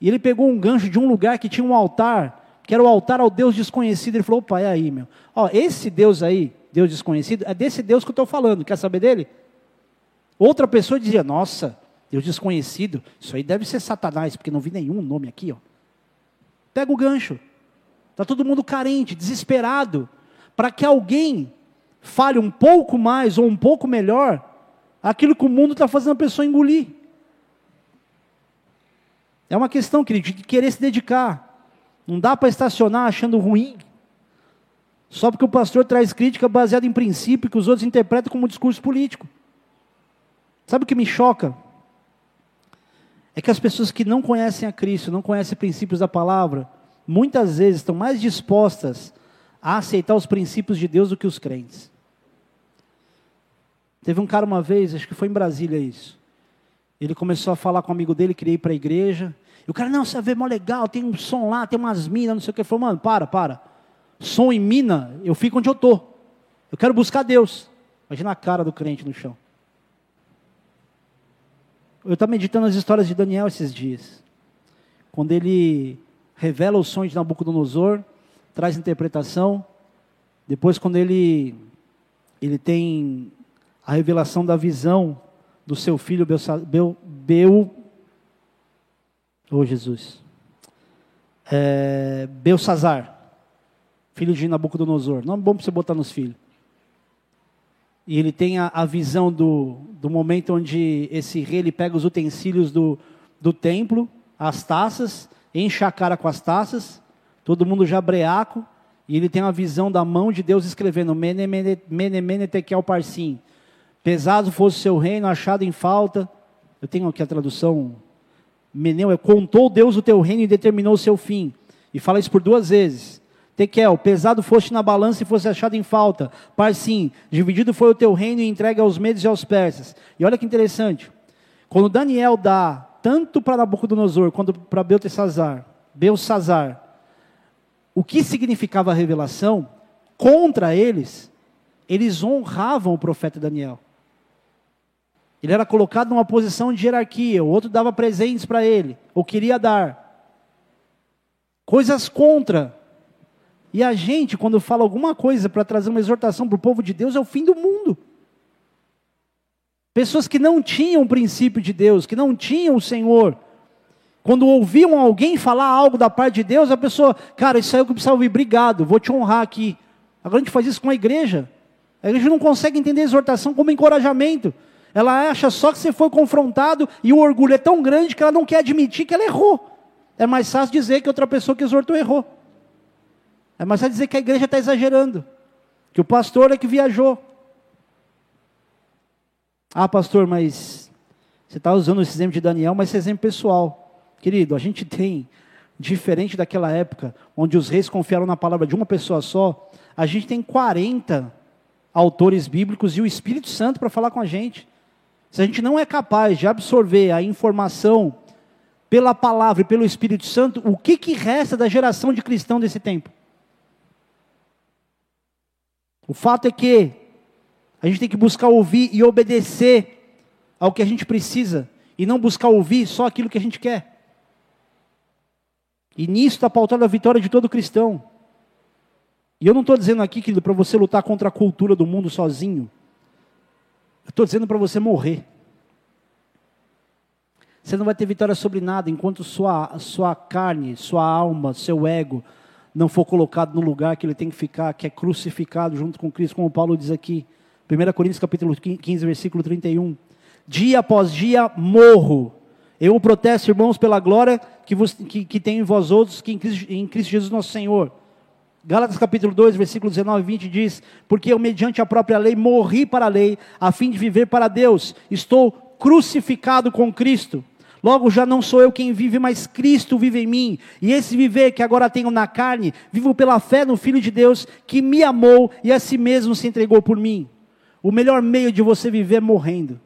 e ele pegou um gancho de um lugar que tinha um altar, que era o altar ao Deus desconhecido. Ele falou: opa, é aí, meu. Ó, esse Deus aí, Deus desconhecido, é desse Deus que eu estou falando. Quer saber dele? Outra pessoa dizia: nossa, Deus desconhecido, isso aí deve ser Satanás, porque não vi nenhum nome aqui, ó. Pega o gancho. Está todo mundo carente, desesperado, para que alguém fale um pouco mais ou um pouco melhor aquilo que o mundo está fazendo a pessoa engolir. É uma questão, querido, de querer se dedicar. Não dá para estacionar achando ruim. Só porque o pastor traz crítica baseada em princípio que os outros interpretam como discurso político. Sabe o que me choca? É que as pessoas que não conhecem a Cristo, não conhecem princípios da palavra, muitas vezes estão mais dispostas a aceitar os princípios de Deus do que os crentes. Teve um cara uma vez, acho que foi em Brasília isso. Ele começou a falar com um amigo dele, queria ir para a igreja. E o cara, não, você vê mó legal, tem um som lá, tem umas minas, não sei o que. Ele falou, mano, para, para. Som em mina, eu fico onde eu estou. Eu quero buscar Deus. Imagina a cara do crente no chão. Eu estava meditando as histórias de Daniel esses dias. Quando ele revela o sonho de Nabucodonosor, traz interpretação. Depois, quando ele, ele tem a revelação da visão do seu filho Bel, Bel, oh Jesus, é, Belsazar, filho de Nabucodonosor. Não é bom para você botar nos filhos. E ele tem a, a, visão do, do momento onde esse rei ele pega os utensílios do, do templo, as taças, enche a cara com as taças, todo mundo já breaco, e ele tem a visão da mão de Deus escrevendo Mene, mene, mene, mene tekel parsim, Pesado fosse o seu reino, achado em falta. Eu tenho aqui a tradução. Meneu é contou Deus o teu reino e determinou o seu fim. E fala isso por duas vezes. Tekel, pesado foste na balança e fosse achado em falta. Parsim, dividido foi o teu reino e entregue aos medos e aos persas. E olha que interessante. Quando Daniel dá tanto para Nabucodonosor quanto para Beltesazar, Belsazar, o que significava a revelação, contra eles, eles honravam o profeta Daniel. Ele era colocado numa posição de hierarquia, o outro dava presentes para ele, ou queria dar. Coisas contra. E a gente, quando fala alguma coisa para trazer uma exortação para o povo de Deus, é o fim do mundo. Pessoas que não tinham o princípio de Deus, que não tinham o Senhor, quando ouviam alguém falar algo da parte de Deus, a pessoa, cara, isso aí é o que eu precisava ouvir, obrigado, vou te honrar aqui. Agora a gente faz isso com a igreja. A igreja não consegue entender a exortação como encorajamento. Ela acha só que você foi confrontado e o orgulho é tão grande que ela não quer admitir que ela errou. É mais fácil dizer que outra pessoa que exortou errou. É mais fácil dizer que a igreja está exagerando. Que o pastor é que viajou. Ah, pastor, mas você está usando esse exemplo de Daniel, mas esse exemplo pessoal. Querido, a gente tem, diferente daquela época, onde os reis confiaram na palavra de uma pessoa só, a gente tem 40 autores bíblicos e o Espírito Santo para falar com a gente. Se a gente não é capaz de absorver a informação pela palavra e pelo Espírito Santo, o que, que resta da geração de cristão desse tempo? O fato é que a gente tem que buscar ouvir e obedecer ao que a gente precisa, e não buscar ouvir só aquilo que a gente quer. E nisso está pautando a vitória de todo cristão. E eu não estou dizendo aqui, querido, para você lutar contra a cultura do mundo sozinho. Eu estou dizendo para você morrer. Você não vai ter vitória sobre nada enquanto sua, sua carne, sua alma, seu ego não for colocado no lugar que ele tem que ficar, que é crucificado junto com Cristo, como Paulo diz aqui. 1 Coríntios capítulo 15, versículo 31. Dia após dia morro. Eu o protesto, irmãos, pela glória que, vos, que, que tem em vós outros, que em Cristo, em Cristo Jesus nosso Senhor. Gálatas capítulo 2, versículo 19 e 20 diz: Porque eu, mediante a própria lei, morri para a lei, a fim de viver para Deus. Estou crucificado com Cristo. Logo já não sou eu quem vive, mas Cristo vive em mim. E esse viver que agora tenho na carne, vivo pela fé no Filho de Deus, que me amou e a si mesmo se entregou por mim. O melhor meio de você viver é morrendo.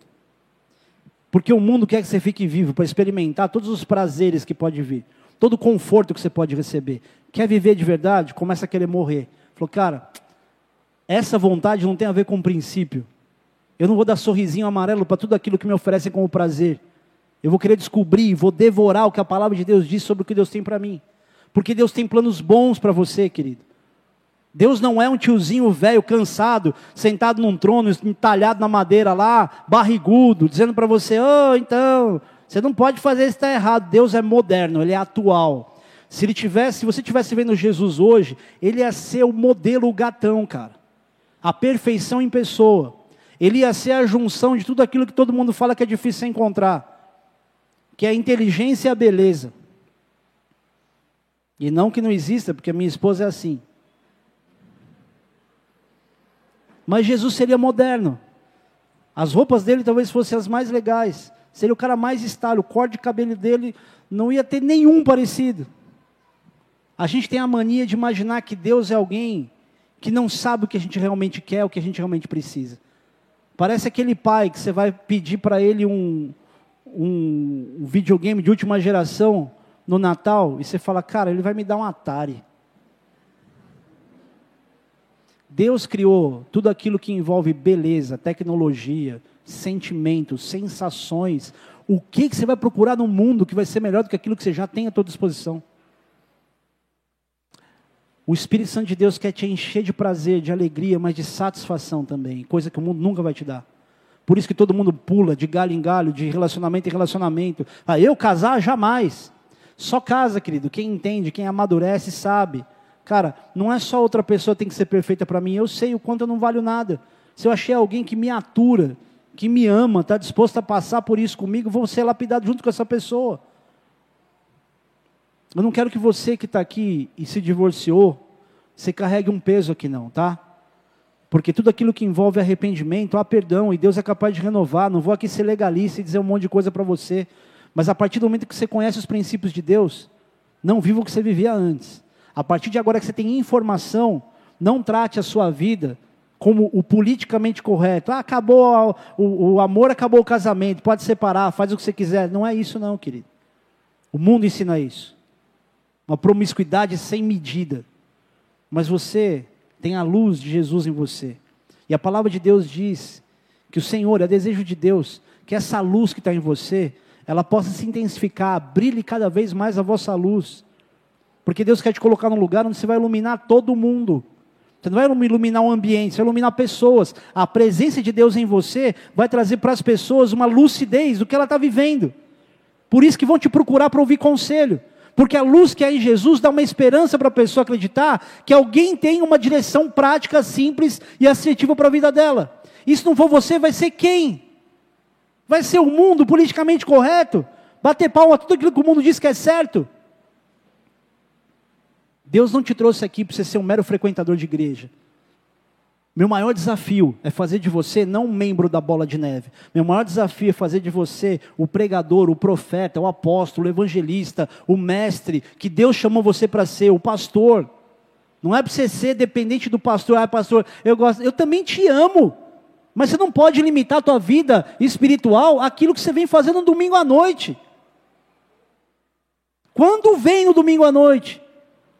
Porque o mundo quer que você fique vivo para experimentar todos os prazeres que pode vir, todo o conforto que você pode receber. Quer viver de verdade? Começa a querer morrer. Falou, cara, essa vontade não tem a ver com princípio. Eu não vou dar sorrisinho amarelo para tudo aquilo que me oferecem como prazer. Eu vou querer descobrir, vou devorar o que a palavra de Deus diz sobre o que Deus tem para mim. Porque Deus tem planos bons para você, querido. Deus não é um tiozinho velho, cansado, sentado num trono, entalhado na madeira lá, barrigudo, dizendo para você: oh, então, você não pode fazer isso, está errado. Deus é moderno, ele é atual. Se ele tivesse, se você tivesse vendo Jesus hoje, ele ia ser o modelo gatão, cara. A perfeição em pessoa. Ele ia ser a junção de tudo aquilo que todo mundo fala que é difícil encontrar, que é a inteligência e a beleza. E não que não exista, porque a minha esposa é assim. Mas Jesus seria moderno. As roupas dele talvez fossem as mais legais. Seria o cara mais estável. O corte de cabelo dele não ia ter nenhum parecido. A gente tem a mania de imaginar que Deus é alguém que não sabe o que a gente realmente quer, o que a gente realmente precisa. Parece aquele pai que você vai pedir para ele um, um, videogame de última geração no Natal e você fala, cara, ele vai me dar um Atari. Deus criou tudo aquilo que envolve beleza, tecnologia, sentimentos, sensações. O que, que você vai procurar no mundo que vai ser melhor do que aquilo que você já tem à sua disposição? O Espírito Santo de Deus quer te encher de prazer, de alegria, mas de satisfação também, coisa que o mundo nunca vai te dar. Por isso que todo mundo pula de galho em galho, de relacionamento em relacionamento. Ah, eu casar jamais. Só casa, querido. Quem entende, quem amadurece, sabe. Cara, não é só outra pessoa tem que ser perfeita para mim. Eu sei o quanto eu não valho nada. Se eu achei alguém que me atura, que me ama, está disposto a passar por isso comigo, vou ser lapidado junto com essa pessoa. Eu não quero que você que está aqui e se divorciou, você carregue um peso aqui não, tá? Porque tudo aquilo que envolve arrependimento, há perdão, e Deus é capaz de renovar. Não vou aqui ser legalista e dizer um monte de coisa para você. Mas a partir do momento que você conhece os princípios de Deus, não viva o que você vivia antes. A partir de agora que você tem informação, não trate a sua vida como o politicamente correto. Ah, acabou o, o amor, acabou o casamento, pode separar, faz o que você quiser. Não é isso não, querido. O mundo ensina isso uma promiscuidade sem medida. Mas você tem a luz de Jesus em você. E a palavra de Deus diz que o Senhor, é desejo de Deus, que essa luz que está em você, ela possa se intensificar, brilhe cada vez mais a vossa luz. Porque Deus quer te colocar num lugar onde você vai iluminar todo mundo. Você não vai iluminar um ambiente, você vai iluminar pessoas. A presença de Deus em você vai trazer para as pessoas uma lucidez do que ela está vivendo. Por isso que vão te procurar para ouvir conselho. Porque a luz que é em Jesus dá uma esperança para a pessoa acreditar que alguém tem uma direção prática, simples e assertiva para a vida dela. E se não for você, vai ser quem? Vai ser o mundo politicamente correto? Bater palma a tudo aquilo que o mundo diz que é certo? Deus não te trouxe aqui para você ser um mero frequentador de igreja. Meu maior desafio é fazer de você não um membro da bola de neve. Meu maior desafio é fazer de você o pregador, o profeta, o apóstolo, o evangelista, o mestre que Deus chamou você para ser, o pastor. Não é para você ser dependente do pastor. Ah, pastor, eu gosto. Eu também te amo. Mas você não pode limitar a tua vida espiritual àquilo que você vem fazendo no domingo à noite. Quando vem no domingo à noite?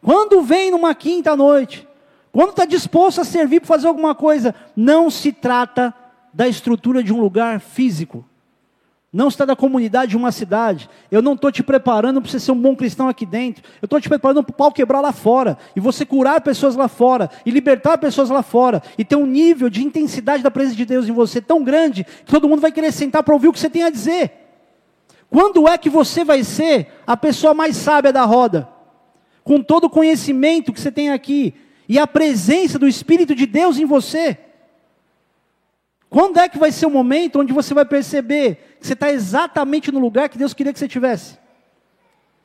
Quando vem numa quinta noite, quando está disposto a servir para fazer alguma coisa, não se trata da estrutura de um lugar físico. Não está da comunidade de uma cidade. Eu não estou te preparando para você ser um bom cristão aqui dentro. Eu estou te preparando para o pau quebrar lá fora. E você curar pessoas lá fora. E libertar pessoas lá fora. E ter um nível de intensidade da presença de Deus em você tão grande que todo mundo vai querer sentar para ouvir o que você tem a dizer. Quando é que você vai ser a pessoa mais sábia da roda? Com todo o conhecimento que você tem aqui e a presença do Espírito de Deus em você. Quando é que vai ser o momento onde você vai perceber que você está exatamente no lugar que Deus queria que você tivesse?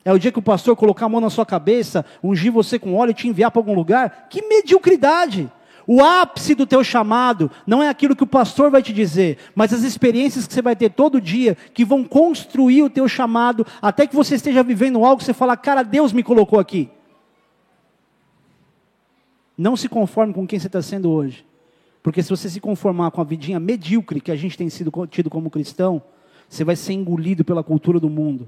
É o dia que o pastor colocar a mão na sua cabeça, ungir você com óleo e te enviar para algum lugar? Que mediocridade! O ápice do teu chamado não é aquilo que o pastor vai te dizer, mas as experiências que você vai ter todo dia que vão construir o teu chamado até que você esteja vivendo algo que você fala, cara, Deus me colocou aqui. Não se conforme com quem você está sendo hoje. Porque se você se conformar com a vidinha medíocre que a gente tem sido tido como cristão, você vai ser engolido pela cultura do mundo.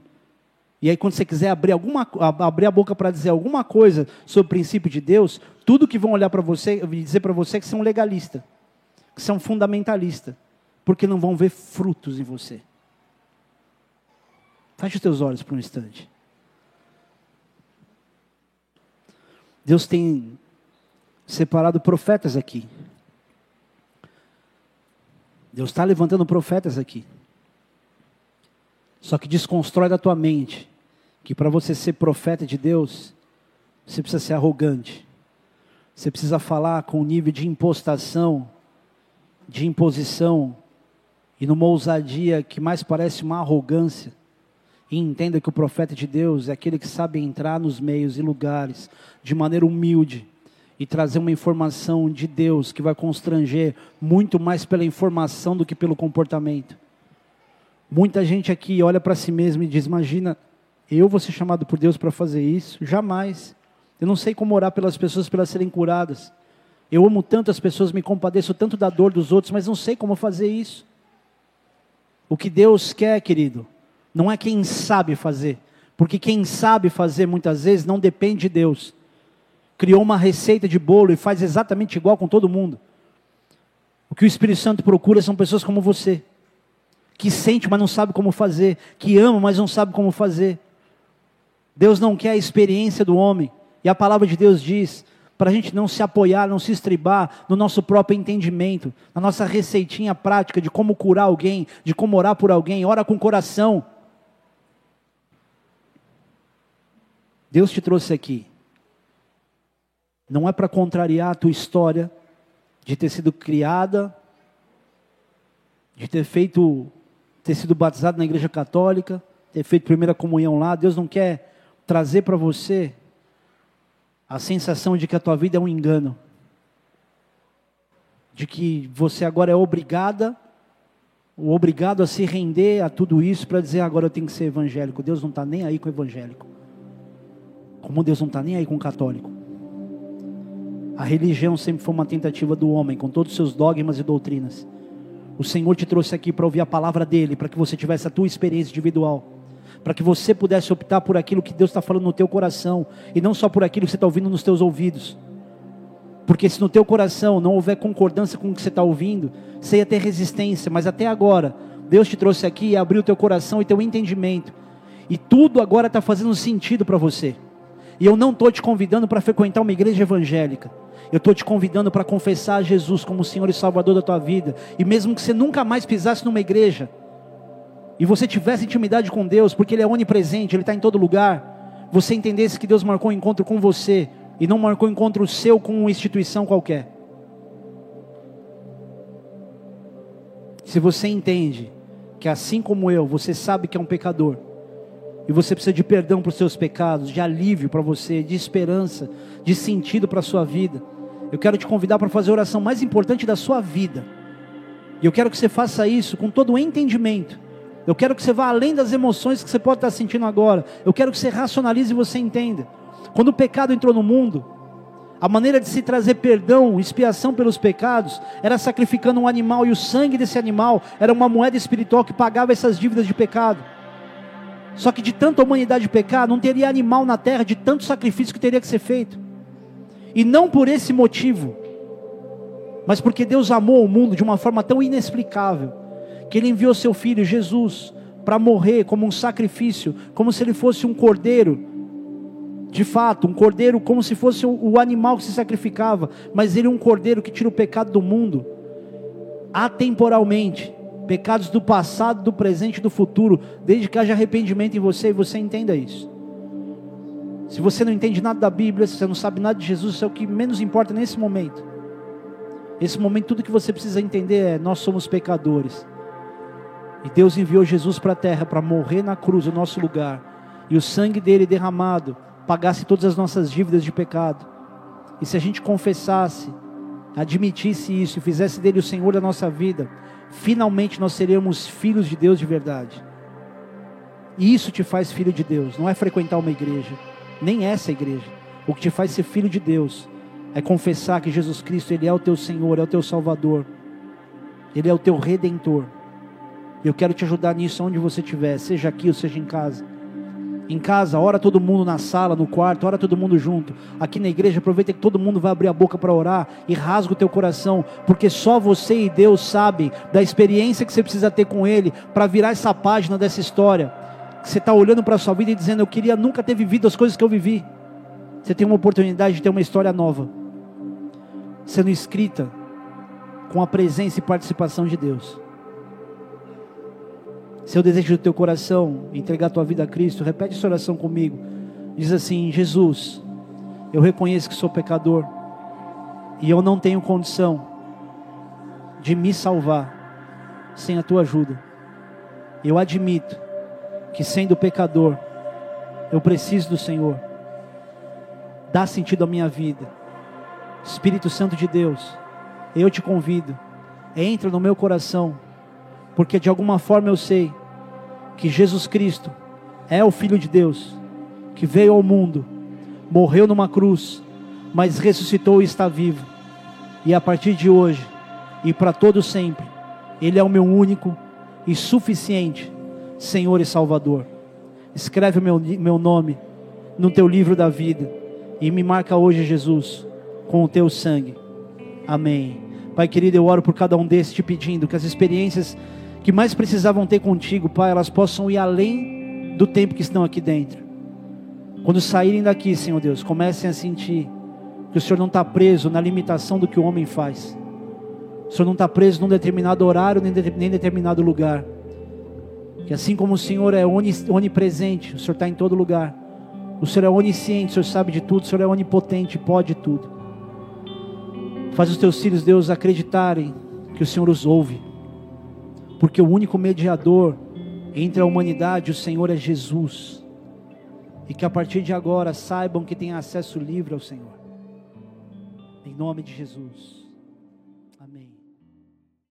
E aí, quando você quiser abrir, alguma, abrir a boca para dizer alguma coisa sobre o princípio de Deus, tudo que vão olhar para você, dizer para você é que você é um legalista, que você é um fundamentalista, porque não vão ver frutos em você. Feche os teus olhos por um instante. Deus tem separado profetas aqui. Deus está levantando profetas aqui. Só que desconstrói da tua mente que para você ser profeta de Deus, você precisa ser arrogante. Você precisa falar com um nível de impostação, de imposição e numa ousadia que mais parece uma arrogância. E entenda que o profeta de Deus é aquele que sabe entrar nos meios e lugares de maneira humilde e trazer uma informação de Deus que vai constranger muito mais pela informação do que pelo comportamento. Muita gente aqui olha para si mesmo e diz: Imagina, eu vou ser chamado por Deus para fazer isso? Jamais. Eu não sei como orar pelas pessoas para elas serem curadas. Eu amo tanto as pessoas, me compadeço tanto da dor dos outros, mas não sei como fazer isso. O que Deus quer, querido, não é quem sabe fazer, porque quem sabe fazer muitas vezes não depende de Deus. Criou uma receita de bolo e faz exatamente igual com todo mundo. O que o Espírito Santo procura são pessoas como você, que sente, mas não sabe como fazer, que ama, mas não sabe como fazer. Deus não quer a experiência do homem, e a palavra de Deus diz para a gente não se apoiar, não se estribar no nosso próprio entendimento, na nossa receitinha prática de como curar alguém, de como orar por alguém, ora com coração. Deus te trouxe aqui, não é para contrariar a tua história de ter sido criada, de ter feito ter sido batizado na igreja católica, ter feito primeira comunhão lá, Deus não quer trazer para você a sensação de que a tua vida é um engano. De que você agora é obrigada, obrigado a se render a tudo isso para dizer agora eu tenho que ser evangélico. Deus não está nem aí com o evangélico. Como Deus não está nem aí com o católico. A religião sempre foi uma tentativa do homem, com todos os seus dogmas e doutrinas. O Senhor te trouxe aqui para ouvir a palavra dele, para que você tivesse a tua experiência individual, para que você pudesse optar por aquilo que Deus está falando no teu coração e não só por aquilo que você está ouvindo nos teus ouvidos. Porque se no teu coração não houver concordância com o que você está ouvindo, você ia ter resistência, mas até agora Deus te trouxe aqui e abriu teu coração e teu entendimento. E tudo agora está fazendo sentido para você. E eu não estou te convidando para frequentar uma igreja evangélica. Eu estou te convidando para confessar a Jesus como Senhor e Salvador da tua vida. E mesmo que você nunca mais pisasse numa igreja, e você tivesse intimidade com Deus, porque Ele é onipresente, Ele está em todo lugar, você entendesse que Deus marcou um encontro com você, e não marcou um encontro seu com uma instituição qualquer. Se você entende que assim como eu, você sabe que é um pecador, e você precisa de perdão para os seus pecados, de alívio para você, de esperança, de sentido para a sua vida, eu quero te convidar para fazer a oração mais importante da sua vida. E eu quero que você faça isso com todo o entendimento. Eu quero que você vá além das emoções que você pode estar sentindo agora. Eu quero que você racionalize e você entenda. Quando o pecado entrou no mundo, a maneira de se trazer perdão, expiação pelos pecados, era sacrificando um animal, e o sangue desse animal era uma moeda espiritual que pagava essas dívidas de pecado. Só que de tanta humanidade pecar, não teria animal na terra de tanto sacrifício que teria que ser feito. E não por esse motivo, mas porque Deus amou o mundo de uma forma tão inexplicável, que Ele enviou seu Filho Jesus para morrer como um sacrifício, como se ele fosse um cordeiro, de fato, um cordeiro como se fosse o animal que se sacrificava, mas ele é um cordeiro que tira o pecado do mundo, atemporalmente, pecados do passado, do presente e do futuro, desde que haja arrependimento em você e você entenda isso. Se você não entende nada da Bíblia, se você não sabe nada de Jesus, isso é o que menos importa nesse momento. Nesse momento, tudo que você precisa entender é: nós somos pecadores. E Deus enviou Jesus para a terra para morrer na cruz, no nosso lugar. E o sangue dele derramado pagasse todas as nossas dívidas de pecado. E se a gente confessasse, admitisse isso e fizesse dele o Senhor da nossa vida, finalmente nós seríamos filhos de Deus de verdade. E isso te faz filho de Deus, não é frequentar uma igreja nem essa igreja. O que te faz ser filho de Deus é confessar que Jesus Cristo ele é o teu Senhor, é o teu Salvador. Ele é o teu redentor. Eu quero te ajudar nisso onde você estiver, seja aqui ou seja em casa. Em casa, ora todo mundo na sala, no quarto, ora todo mundo junto. Aqui na igreja, aproveita que todo mundo vai abrir a boca para orar e rasga o teu coração, porque só você e Deus sabem da experiência que você precisa ter com Ele para virar essa página dessa história você está olhando para a sua vida e dizendo: Eu queria nunca ter vivido as coisas que eu vivi. Você tem uma oportunidade de ter uma história nova, sendo escrita com a presença e participação de Deus. Seu desejo do teu coração, entregar tua vida a Cristo, repete essa oração comigo. Diz assim: Jesus, eu reconheço que sou pecador e eu não tenho condição de me salvar sem a tua ajuda. Eu admito que sendo pecador, eu preciso do Senhor. Dá sentido à minha vida. Espírito Santo de Deus, eu te convido, entra no meu coração, porque de alguma forma eu sei que Jesus Cristo é o Filho de Deus, que veio ao mundo, morreu numa cruz, mas ressuscitou e está vivo. E a partir de hoje e para todo sempre, Ele é o meu único e suficiente Senhor e Salvador. Escreve o meu, meu nome no teu livro da vida e me marca hoje, Jesus, com o teu sangue. Amém. Pai querido, eu oro por cada um desses te pedindo que as experiências que mais precisavam ter contigo, Pai, elas possam ir além do tempo que estão aqui dentro. Quando saírem daqui, Senhor Deus, comecem a sentir que o Senhor não está preso na limitação do que o homem faz. O Senhor não está preso num determinado horário, nem, de, nem determinado lugar. Que assim como o Senhor é onipresente, o Senhor está em todo lugar. O Senhor é onisciente, o Senhor sabe de tudo, o Senhor é onipotente, pode tudo. Faz os teus filhos, Deus, acreditarem que o Senhor os ouve. Porque o único mediador entre a humanidade e o Senhor é Jesus. E que a partir de agora saibam que têm acesso livre ao Senhor. Em nome de Jesus.